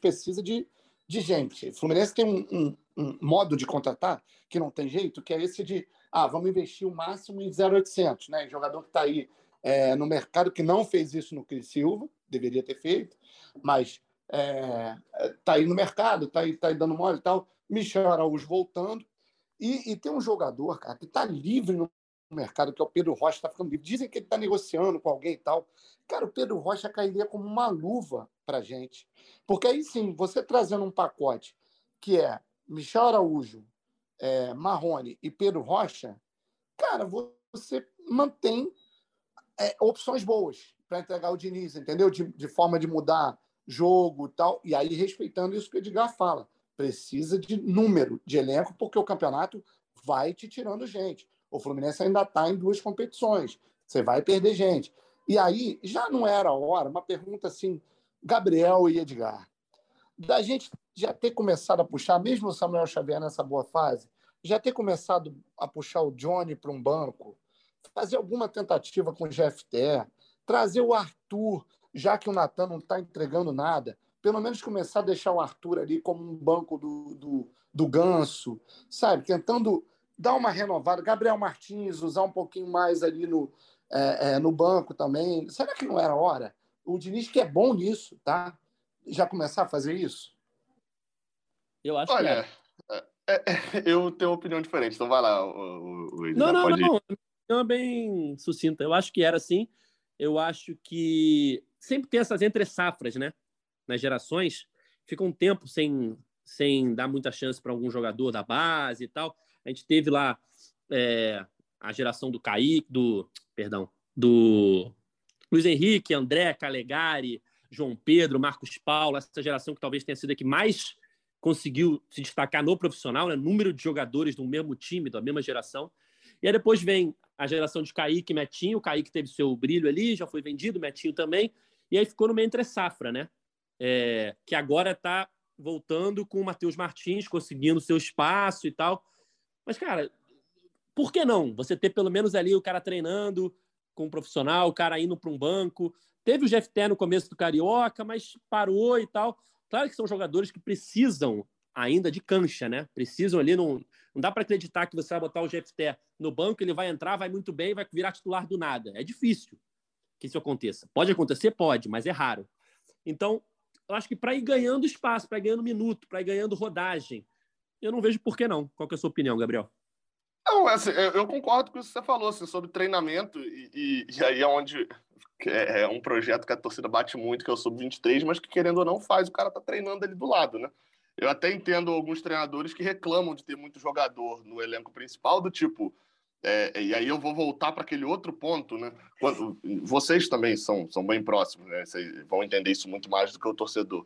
precisa de, de gente. O Fluminense tem um, um, um modo de contratar que não tem jeito, que é esse de, ah, vamos investir o máximo em 0,800, né? Jogador que está aí é, no mercado que não fez isso no Cris Silva, deveria ter feito, mas é, tá aí no mercado, tá aí, tá aí dando mole e tal. Michel Araújo voltando. E, e tem um jogador, cara, que está livre no mercado, que é o Pedro Rocha, está ficando livre. Dizem que ele está negociando com alguém e tal. Cara, o Pedro Rocha cairia como uma luva para gente. Porque aí sim, você trazendo um pacote que é Michel Araújo, é, Marrone e Pedro Rocha, cara, você mantém é, opções boas para entregar o Diniz, entendeu? De, de forma de mudar jogo tal. E aí, respeitando isso que o Edgar fala, precisa de número de elenco, porque o campeonato vai te tirando gente. O Fluminense ainda está em duas competições. Você vai perder gente. E aí, já não era a hora, uma pergunta assim, Gabriel e Edgar, da gente já ter começado a puxar, mesmo o Samuel Xavier nessa boa fase, já ter começado a puxar o Johnny para um banco, fazer alguma tentativa com o GFT, trazer o Arthur, já que o Natan não está entregando nada, pelo menos começar a deixar o Arthur ali como um banco do, do, do ganso, sabe? Tentando dar uma renovada. Gabriel Martins, usar um pouquinho mais ali no, é, é, no banco também. Será que não era hora? O Diniz que é bom nisso, tá? Já começar a fazer isso? Eu acho Olha, que é. É, eu tenho uma opinião diferente, então vai lá. O, o, o não, não, pode... não. É bem sucinta. Eu acho que era assim. Eu acho que sempre tem essas entre safras, né? Nas gerações, fica um tempo sem, sem dar muita chance para algum jogador da base e tal. A gente teve lá é, a geração do Kaique, do. Perdão, do Luiz Henrique, André, Calegari, João Pedro, Marcos Paulo, essa geração que talvez tenha sido a que mais conseguiu se destacar no profissional, né? número de jogadores do mesmo time, da mesma geração. E aí depois vem a geração de Kaique e Metinho. O Kaique teve seu brilho ali, já foi vendido, Metinho também. E aí ficou no meio entre safra, né? É, que agora está voltando com o Matheus Martins, conseguindo seu espaço e tal. Mas, cara, por que não? Você ter pelo menos ali o cara treinando com um profissional, o cara indo para um banco. Teve o GFT no começo do Carioca, mas parou e tal. Claro que são jogadores que precisam ainda de cancha, né? Precisam ali, não, não dá para acreditar que você vai botar o GFT no banco, ele vai entrar, vai muito bem, vai virar titular do nada. É difícil que isso aconteça. Pode acontecer? Pode, mas é raro. Então, eu acho que para ir ganhando espaço, para ir ganhando minuto, para ir ganhando rodagem, eu não vejo por que não. Qual é a sua opinião, Gabriel? Não, assim, eu concordo com o que você falou assim, sobre treinamento, e, e, e aí é onde é, é um projeto que a torcida bate muito, que é o Sub-23, mas que querendo ou não faz, o cara tá treinando ali do lado, né? Eu até entendo alguns treinadores que reclamam de ter muito jogador no elenco principal, do tipo. É, e aí eu vou voltar para aquele outro ponto, né? Quando, vocês também são, são bem próximos, né? Vocês vão entender isso muito mais do que o torcedor.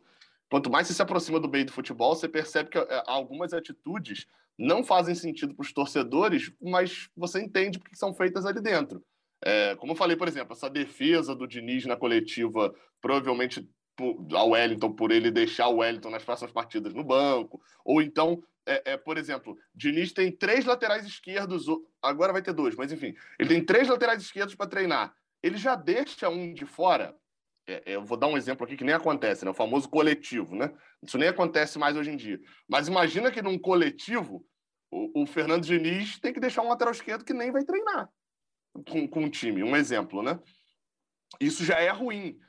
Quanto mais você se aproxima do meio do futebol, você percebe que é, algumas atitudes não fazem sentido para os torcedores, mas você entende porque são feitas ali dentro. É, como eu falei, por exemplo, essa defesa do Diniz na coletiva, provavelmente ao Wellington por ele deixar o Wellington nas próximas partidas no banco, ou então, é, é, por exemplo, Diniz tem três laterais esquerdos, agora vai ter dois, mas enfim, ele tem três laterais esquerdos para treinar. Ele já deixa um de fora. É, é, eu vou dar um exemplo aqui que nem acontece, né? O famoso coletivo, né? Isso nem acontece mais hoje em dia. Mas imagina que num coletivo o, o Fernando Diniz tem que deixar um lateral esquerdo que nem vai treinar com, com o time. Um exemplo, né? Isso já é ruim.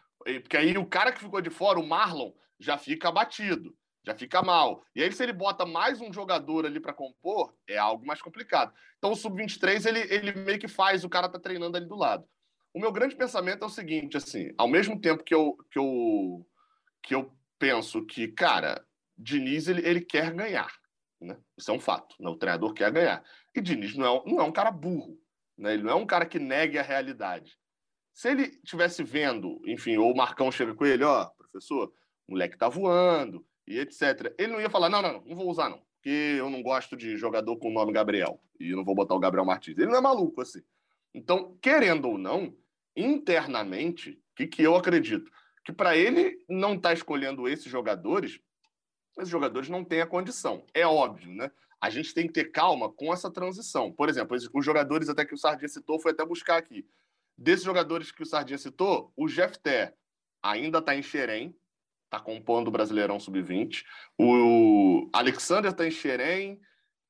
Porque aí o cara que ficou de fora, o Marlon, já fica abatido, já fica mal. E aí, se ele bota mais um jogador ali para compor, é algo mais complicado. Então, o Sub-23, ele, ele meio que faz, o cara tá treinando ali do lado. O meu grande pensamento é o seguinte, assim, ao mesmo tempo que eu, que eu, que eu penso que, cara, Diniz, ele, ele quer ganhar. Né? Isso é um fato. Né? O treinador quer ganhar. E Diniz não é, não é um cara burro. Né? Ele não é um cara que negue a realidade. Se ele tivesse vendo, enfim, ou o Marcão chega com ele, ó, oh, professor, o moleque tá voando e etc. Ele não ia falar, não, não, não, não vou usar não, porque eu não gosto de jogador com o nome Gabriel e não vou botar o Gabriel Martins. Ele não é maluco assim. Então, querendo ou não, internamente, o que, que eu acredito? Que para ele não estar tá escolhendo esses jogadores, esses jogadores não têm a condição. É óbvio, né? A gente tem que ter calma com essa transição. Por exemplo, os jogadores até que o Sardinha citou, foi até buscar aqui. Desses jogadores que o Sardinha citou, o Jefté ainda está em Xerém, está compondo o Brasileirão Sub-20. O Alexander está em Xerém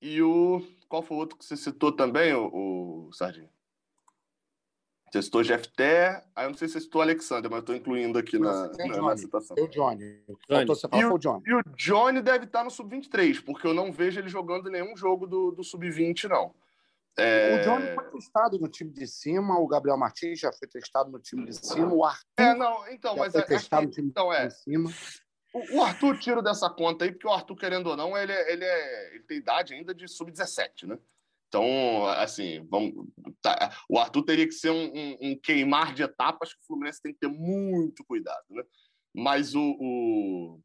e o... Qual foi o outro que você citou também, o, o Sardinha? Você citou Jefté, aí eu não sei se você citou Alexander, mas eu estou incluindo aqui na, na, na, citação. O Johnny. Você falar e, o, Johnny. E o Johnny deve estar no Sub-23, porque eu não vejo ele jogando nenhum jogo do, do Sub-20, não. É... O Johnny foi testado no time de cima, o Gabriel Martins já foi testado no time de cima, o Arthur. É, não, então, mas foi é, testado no time então, é. de cima. O, o Arthur tira dessa conta aí, porque o Arthur, querendo ou não, ele, é, ele, é, ele tem idade ainda de sub-17, né? Então, assim, vamos, tá, o Arthur teria que ser um, um, um, queimar de etapas que o Fluminense tem que ter muito cuidado, né? Mas o, o,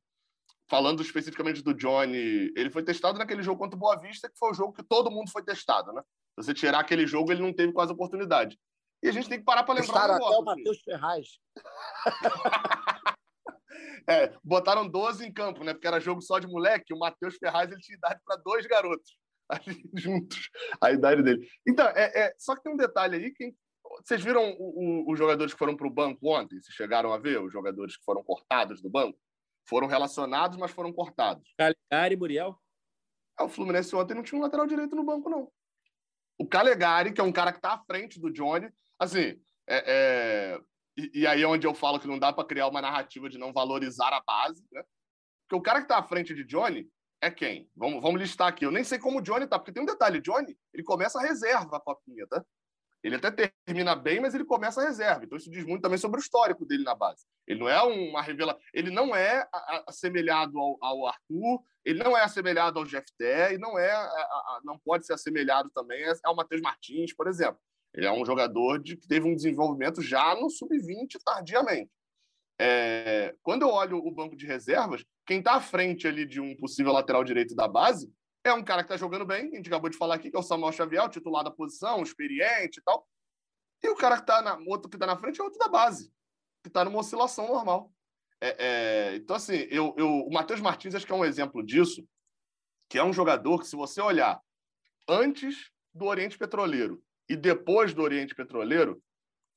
falando especificamente do Johnny, ele foi testado naquele jogo contra o Boa Vista, que foi o jogo que todo mundo foi testado, né? Se você tirar aquele jogo, ele não teve quase oportunidade. E a gente tem que parar para lembrar um negócio, até o Matheus Ferraz. é, botaram 12 em campo, né? Porque era jogo só de moleque. O Matheus Ferraz ele tinha idade para dois garotos ali juntos, a idade dele. Então, é, é, só que tem um detalhe aí. Quem, vocês viram o, o, os jogadores que foram para o banco ontem? Se chegaram a ver os jogadores que foram cortados do banco? Foram relacionados, mas foram cortados. Calegari e Muriel? É, o Fluminense ontem não tinha um lateral direito no banco, não. O Calegari, que é um cara que está à frente do Johnny, assim, é, é... E, e, aí é onde eu falo que não dá para criar uma narrativa de não valorizar a base, né? Porque o cara que está à frente de Johnny é quem? Vamos, vamos listar aqui. Eu nem sei como o Johnny tá, porque tem um detalhe: Johnny, ele começa a reserva a copinha, tá? Ele até termina bem, mas ele começa a reserva. Então isso diz muito também sobre o histórico dele na base. Ele não é uma revela, ele não é assemelhado ao, ao Arthur, ele não é assemelhado ao Jeff Té, e não é, não pode ser assemelhado também ao Matheus Martins, por exemplo. Ele é um jogador de, que teve um desenvolvimento já no sub-20 tardiamente. É, quando eu olho o banco de reservas, quem está à frente ali de um possível lateral direito da base é um cara que está jogando bem, a gente acabou de falar aqui, que é o Samuel Xavier, o titular da posição, experiente e tal. E o cara que está na outro que está na frente é outro da base, que está numa oscilação normal. É, é, então, assim, eu, eu, o Matheus Martins acho que é um exemplo disso, que é um jogador que, se você olhar antes do Oriente Petroleiro e depois do Oriente Petroleiro,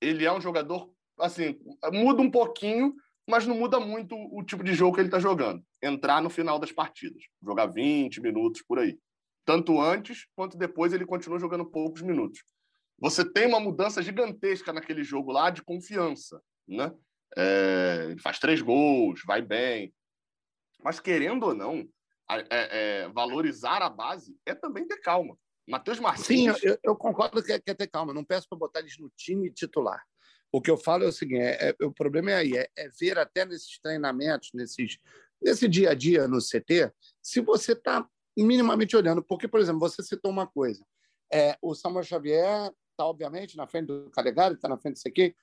ele é um jogador, assim, muda um pouquinho, mas não muda muito o tipo de jogo que ele está jogando. Entrar no final das partidas, jogar 20 minutos por aí. Tanto antes quanto depois ele continua jogando poucos minutos. Você tem uma mudança gigantesca naquele jogo lá de confiança, né? É, ele faz três gols, vai bem. Mas querendo ou não, é, é, valorizar a base é também ter calma. Matheus Martins. Sim, eu, eu concordo que é, que é ter calma. Não peço para botar eles no time titular. O que eu falo é o seguinte: é, é, o problema é aí, é, ver até nesses treinamentos, nesses, nesse dia a dia no CT, se você está minimamente olhando. Porque, por exemplo, você citou uma coisa: o Samuel Xavier está, obviamente, na frente do Calegari, está na frente do CQ.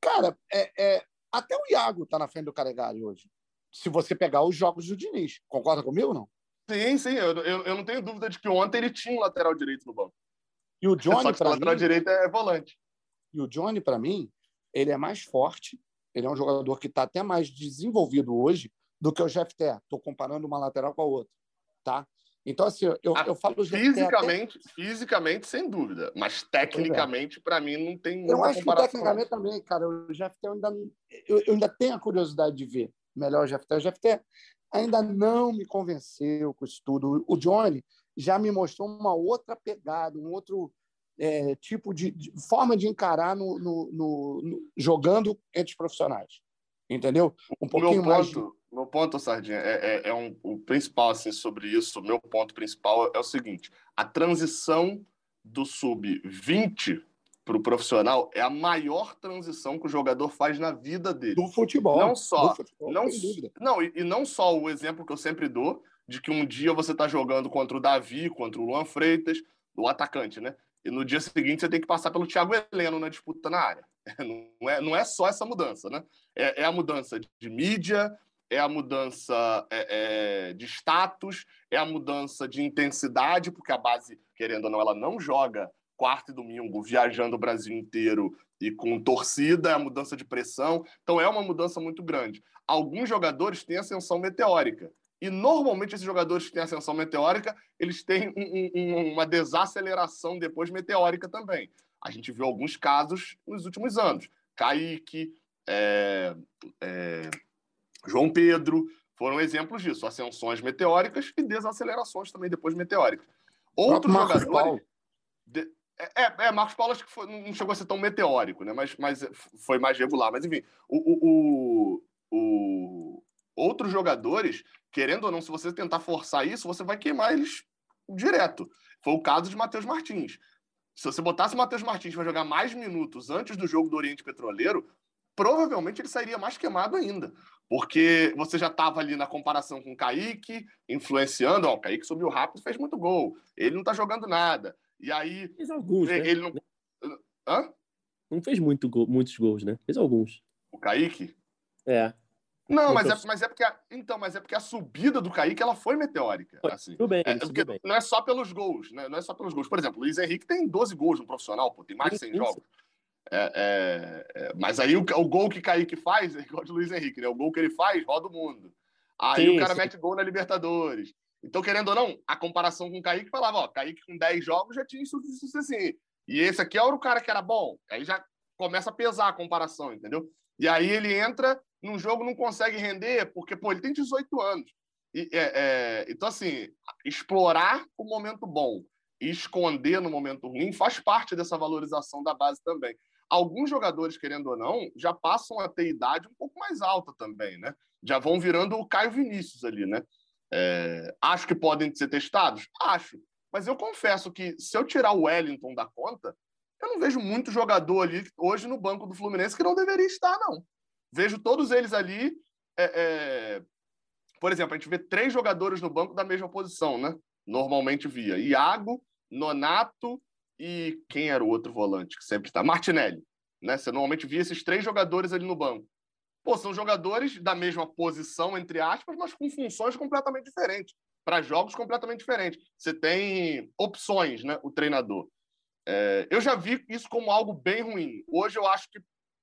Cara, é, até o Iago está na frente do Calegari hoje. Se você pegar os jogos do Diniz. Concorda comigo ou não? Sim, sim. Eu, eu, eu, não tenho dúvida de que ontem ele tinha um lateral direito no banco. E o Johnny, Só que o lateral mim, direito é volante. E o Johnny, para mim, ele é mais forte, ele é um jogador que está até mais desenvolvido hoje do que o Jeff Té. Estou comparando uma lateral com a outra, tá? Então, assim, eu, ah, eu falo... Fisicamente, até... fisicamente, sem dúvida. Mas é. tecnicamente, é. para mim, não tem Eu acho que tecnicamente também, cara, o Jeff Té, eu ainda, eu, eu ainda tenho a curiosidade de ver melhor o Jeff Té. O Jeff Té ainda não me convenceu com isso tudo. O Johnny já me mostrou uma outra pegada, um outro é, tipo de, de, forma de encarar no, no, no, no, jogando entre os profissionais. Entendeu? Um pouquinho meu ponto, mais. Meu ponto, Sardinha, é, é, é um, o principal assim, sobre isso. Meu ponto principal é o seguinte: a transição do sub-20 para o profissional é a maior transição que o jogador faz na vida dele. Do futebol. Não só. Futebol, não, não e, e, não só o exemplo que eu sempre dou de que um dia você está jogando contra o Davi, contra o Luan Freitas, o atacante, né? E no dia seguinte você tem que passar pelo Thiago Heleno na disputa na área. Não é, não é só essa mudança, né? É, é a mudança de mídia, é a mudança é, é, de status, é a mudança de intensidade, porque a base, querendo ou não, ela não joga quarto e domingo viajando o Brasil inteiro e com torcida, é a mudança de pressão. Então é uma mudança muito grande. Alguns jogadores têm ascensão meteórica. E normalmente esses jogadores que têm ascensão meteórica, eles têm um, um, uma desaceleração depois meteórica também. A gente viu alguns casos nos últimos anos. Kaique, é, é, João Pedro, foram exemplos disso. Ascensões meteóricas e desacelerações também depois meteóricas. Outros jogadores... De, é, é, é, Marcos Paulo acho que foi, não chegou a ser tão meteórico, né? mas, mas foi mais regular. Mas, enfim, o, o, o, outros jogadores, querendo ou não, se você tentar forçar isso, você vai queimar eles direto. Foi o caso de Matheus Martins. Se você botasse o Matheus Martins para jogar mais minutos antes do jogo do Oriente Petroleiro, provavelmente ele sairia mais queimado ainda. Porque você já estava ali na comparação com o Kaique, influenciando. Ó, o Kaique subiu rápido fez muito gol. Ele não está jogando nada. E aí. Fez alguns. Ele, né? ele não. Hã? Não fez muito gol, muitos gols, né? Fez alguns. O Kaique? É. Não, mas é, mas é porque a, então, mas é porque a subida do Kaique ela foi meteórica. Foi, assim. Tudo bem, É, tudo porque bem. não é só pelos gols, né? Não é só pelos gols. Por exemplo, o Luiz Henrique tem 12 gols no profissional, pô, tem mais de 100 Sim, sim. jogos. É, é, é, mas aí o, o gol que Kaique faz é igual de Luiz Henrique, né? O gol que ele faz roda o mundo. Aí Sim, o cara sim. mete gol na Libertadores. Então, querendo ou não, a comparação com o Kaique falava, ó, Kaique com 10 jogos já tinha isso, isso, isso assim. E esse aqui era o cara que era bom. Aí já começa a pesar a comparação, entendeu? E aí ele entra num jogo não consegue render porque, pô, ele tem 18 anos. E, é, é, então, assim, explorar o momento bom e esconder no momento ruim faz parte dessa valorização da base também. Alguns jogadores, querendo ou não, já passam a ter idade um pouco mais alta também, né? Já vão virando o Caio Vinícius ali, né? É, acho que podem ser testados? Acho. Mas eu confesso que se eu tirar o Wellington da conta, eu não vejo muito jogador ali hoje no banco do Fluminense que não deveria estar, não. Vejo todos eles ali. é, é, Por exemplo, a gente vê três jogadores no banco da mesma posição, né? Normalmente via Iago, Nonato e quem era o outro volante que sempre está? Martinelli. Né? Você normalmente via esses três jogadores ali no banco. Pô, são jogadores da mesma posição, entre aspas, mas com funções completamente diferentes, para jogos completamente diferentes. Você tem opções, né? O treinador. É, eu já vi isso como algo bem ruim. Hoje eu acho que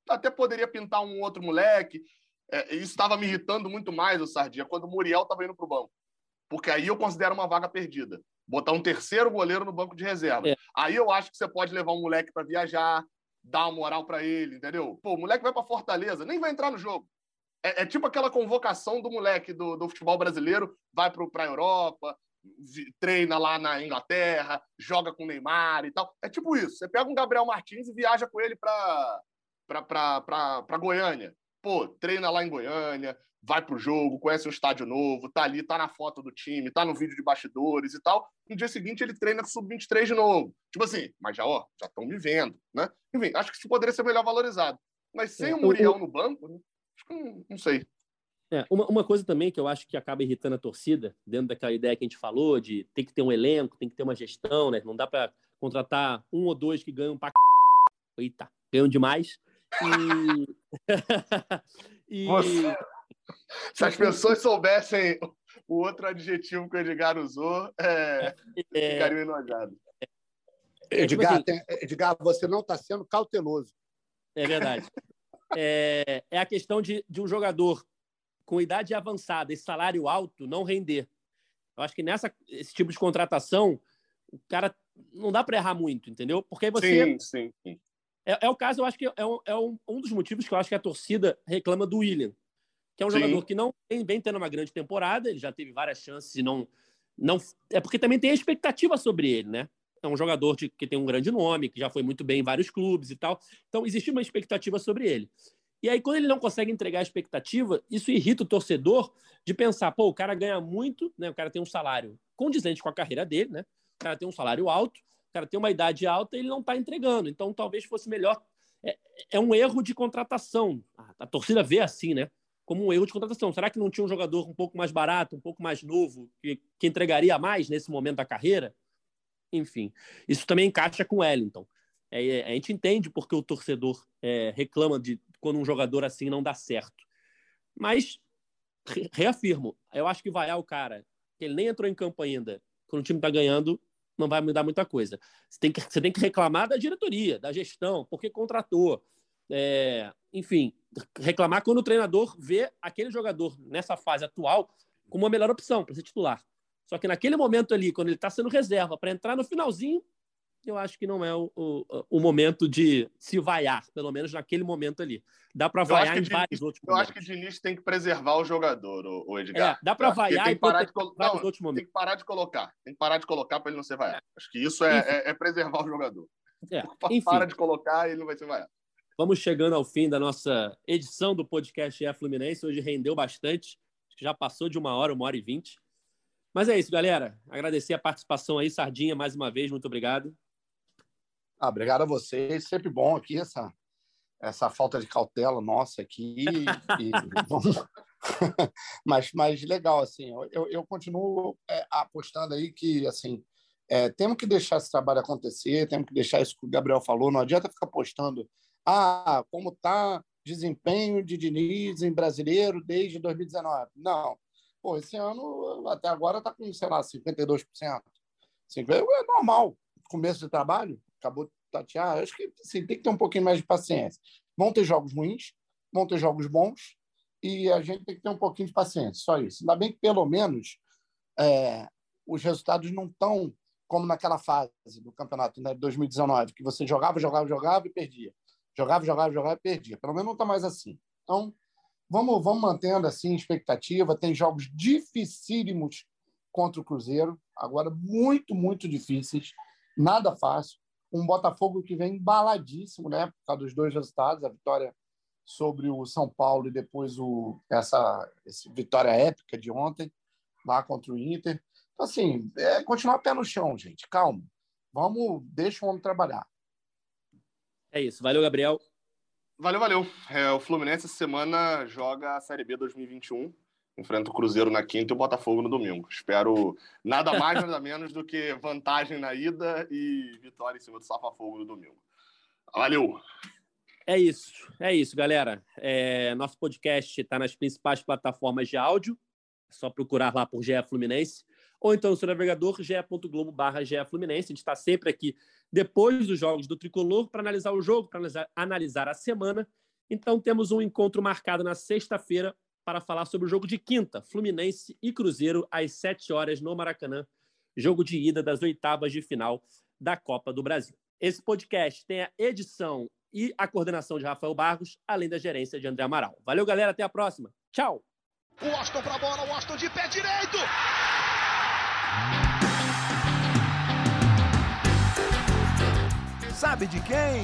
até poderia pintar um outro moleque. É, isso estava me irritando muito mais, o Sardinha, quando o Muriel estava indo para o banco. Porque aí eu considero uma vaga perdida. Botar um terceiro goleiro no banco de reserva. É. Aí eu acho que você pode levar um moleque para viajar, dar uma moral para ele, entendeu? Pô, o moleque vai para Fortaleza, nem vai entrar no jogo. É, é tipo aquela convocação do moleque do, do futebol brasileiro, vai para a Europa, treina lá na Inglaterra, joga com o Neymar e tal. É tipo isso. Você pega um Gabriel Martins e viaja com ele para para Goiânia. Pô, treina lá em Goiânia, vai pro jogo, conhece um estádio novo, tá ali, tá na foto do time, tá no vídeo de bastidores e tal. No dia seguinte ele treina com o sub-23 de novo. Tipo assim, mas já, ó, já estão me vendo, né? Enfim, acho que isso poderia ser melhor valorizado. Mas sem É, o o- Muriel no banco, né? acho que não, não sei. É, uma, uma coisa também que eu acho que acaba irritando a torcida, dentro daquela ideia que a gente falou, de ter que ter um elenco, tem que ter uma gestão, né? Não dá para contratar um ou dois que ganham pra. Eita, ganham demais. E. e... Você- Se as pessoas soubessem o outro adjetivo que o Edgar usou, é, é, ficariam enojados. É, tipo Edgar, assim- tem- Edgar, você não está sendo cauteloso. É verdade. É, é a questão de, de um jogador com idade avançada e salário alto não render. Eu acho que nessa esse tipo de contratação, o cara não dá para errar muito, entendeu? Porque aí você. Sim, sim, sim. É, é o caso, eu acho que é, um, é um, um dos motivos que eu acho que a torcida reclama do William, que é um Sim. jogador que não vem, vem tendo uma grande temporada, ele já teve várias chances e não. não é porque também tem a expectativa sobre ele, né? É um jogador de- que tem um grande nome, que já foi muito bem em vários clubes e tal. Então, existe uma expectativa sobre ele. E aí, quando ele não consegue entregar a expectativa, isso irrita o torcedor de pensar, pô, o cara ganha muito, né? O cara tem um salário condizente com a carreira dele, né? O cara tem um salário alto, cara tem uma idade alta e ele não está entregando. Então, talvez fosse melhor. É, é um erro de contratação. A, a torcida vê assim, né? Como um erro de contratação. Será que não tinha um jogador um pouco mais barato, um pouco mais novo, que, que entregaria mais nesse momento da carreira? Enfim, isso também encaixa com o Wellington. É, a gente entende porque o torcedor é, reclama de quando um jogador assim não dá certo. Mas, re- reafirmo, eu acho que vaiar o cara, que ele nem entrou em campo ainda, quando o time está ganhando, não vai mudar muita coisa. Você tem que, você tem que reclamar da diretoria, da gestão, porque contratou. É, enfim, reclamar quando o treinador vê aquele jogador nessa fase atual como a melhor opção para ser titular. Só que naquele momento ali, quando ele está sendo reserva para entrar no finalzinho, eu acho que não é o, o, o momento de se vaiar, pelo menos naquele momento ali. Dá para Eu acho vaiar em de- vários outros Eu acho momentos. que o Diniz tem que preservar o jogador, o, o Edgar. É, dá Eu acho ele vaiar tem que parar de vários Não, outros tem momentos. que parar de colocar. Tem que parar de colocar para ele não ser vaiado. Acho que isso é, é- é preservar o jogador. É, enfim. Para de colocar e ele não vai ser vaiado. Vamos chegando ao fim da nossa edição do podcast É Fluminense. Hoje rendeu bastante. Acho que já passou de uma hora, uma hora e vinte. Mas é isso, galera. Agradecer a participação aí, Sardinha, mais uma vez. Muito obrigado. Ah, obrigado a vocês. Sempre bom aqui essa, essa falta de cautela nossa aqui. e mas, mas legal, assim, eu- eu, continuo é, apostando aí que, assim, é, temos que deixar esse trabalho acontecer, temos que deixar isso que o Gabriel falou. Não adianta ficar postando, ah, como tá desempenho de Diniz em brasileiro desde 2019. Não. Pô, esse ano, até agora, está com, sei lá, 52%. É normal. Começo de trabalho, acabou de tatear. Acho que assim, tem que ter um pouquinho mais de paciência. Vão ter jogos ruins, vão ter jogos bons, e a gente tem que ter um pouquinho de paciência, só isso. Ainda bem que, pelo menos, é, os resultados não estão como naquela fase do campeonato né, de 2019, que você jogava, jogava, jogava e perdia. Jogava, jogava, jogava e perdia. Pelo menos não está mais assim. Então, vamos, vamos mantendo assim expectativa. Tem jogos dificílimos contra o Cruzeiro, agora muito, muito difíceis, nada fácil. Um Botafogo que vem embaladíssimo, né, por causa dos dois resultados, a vitória sobre o São Paulo e depois o, essa, essa vitória épica de ontem, lá contra o Inter. Então, assim, é continuar pé no chão, gente. Calma. Vamos, deixa o homem trabalhar. É isso. Valeu, Gabriel. Valeu, valeu. É, o Fluminense essa semana joga a Série B 2021. Enfrenta o Cruzeiro na quinta e o Botafogo no domingo. Espero nada mais, nada menos do que vantagem na ida e vitória em cima do Safa-Fogo no domingo. Valeu! É isso, é isso, galera. É, nosso podcast está nas principais plataformas de áudio. É só procurar lá por GE Fluminense. Ou então no seu navegador, ge.globo barra Fluminense. A gente está sempre aqui depois dos jogos do Tricolor para analisar o jogo, para analisar, analisar a semana. Então temos um encontro marcado na sexta-feira para falar sobre o jogo de quinta, Fluminense e Cruzeiro, às sete horas no Maracanã. Jogo de ida das oitavas de final da Copa do Brasil. Esse podcast tem a edição e a coordenação de Rafael Barros, além da gerência de André Amaral. Valeu, galera. Até a próxima. Tchau. O Austin pra bola, o Austin de pé direito. Sabe de quem?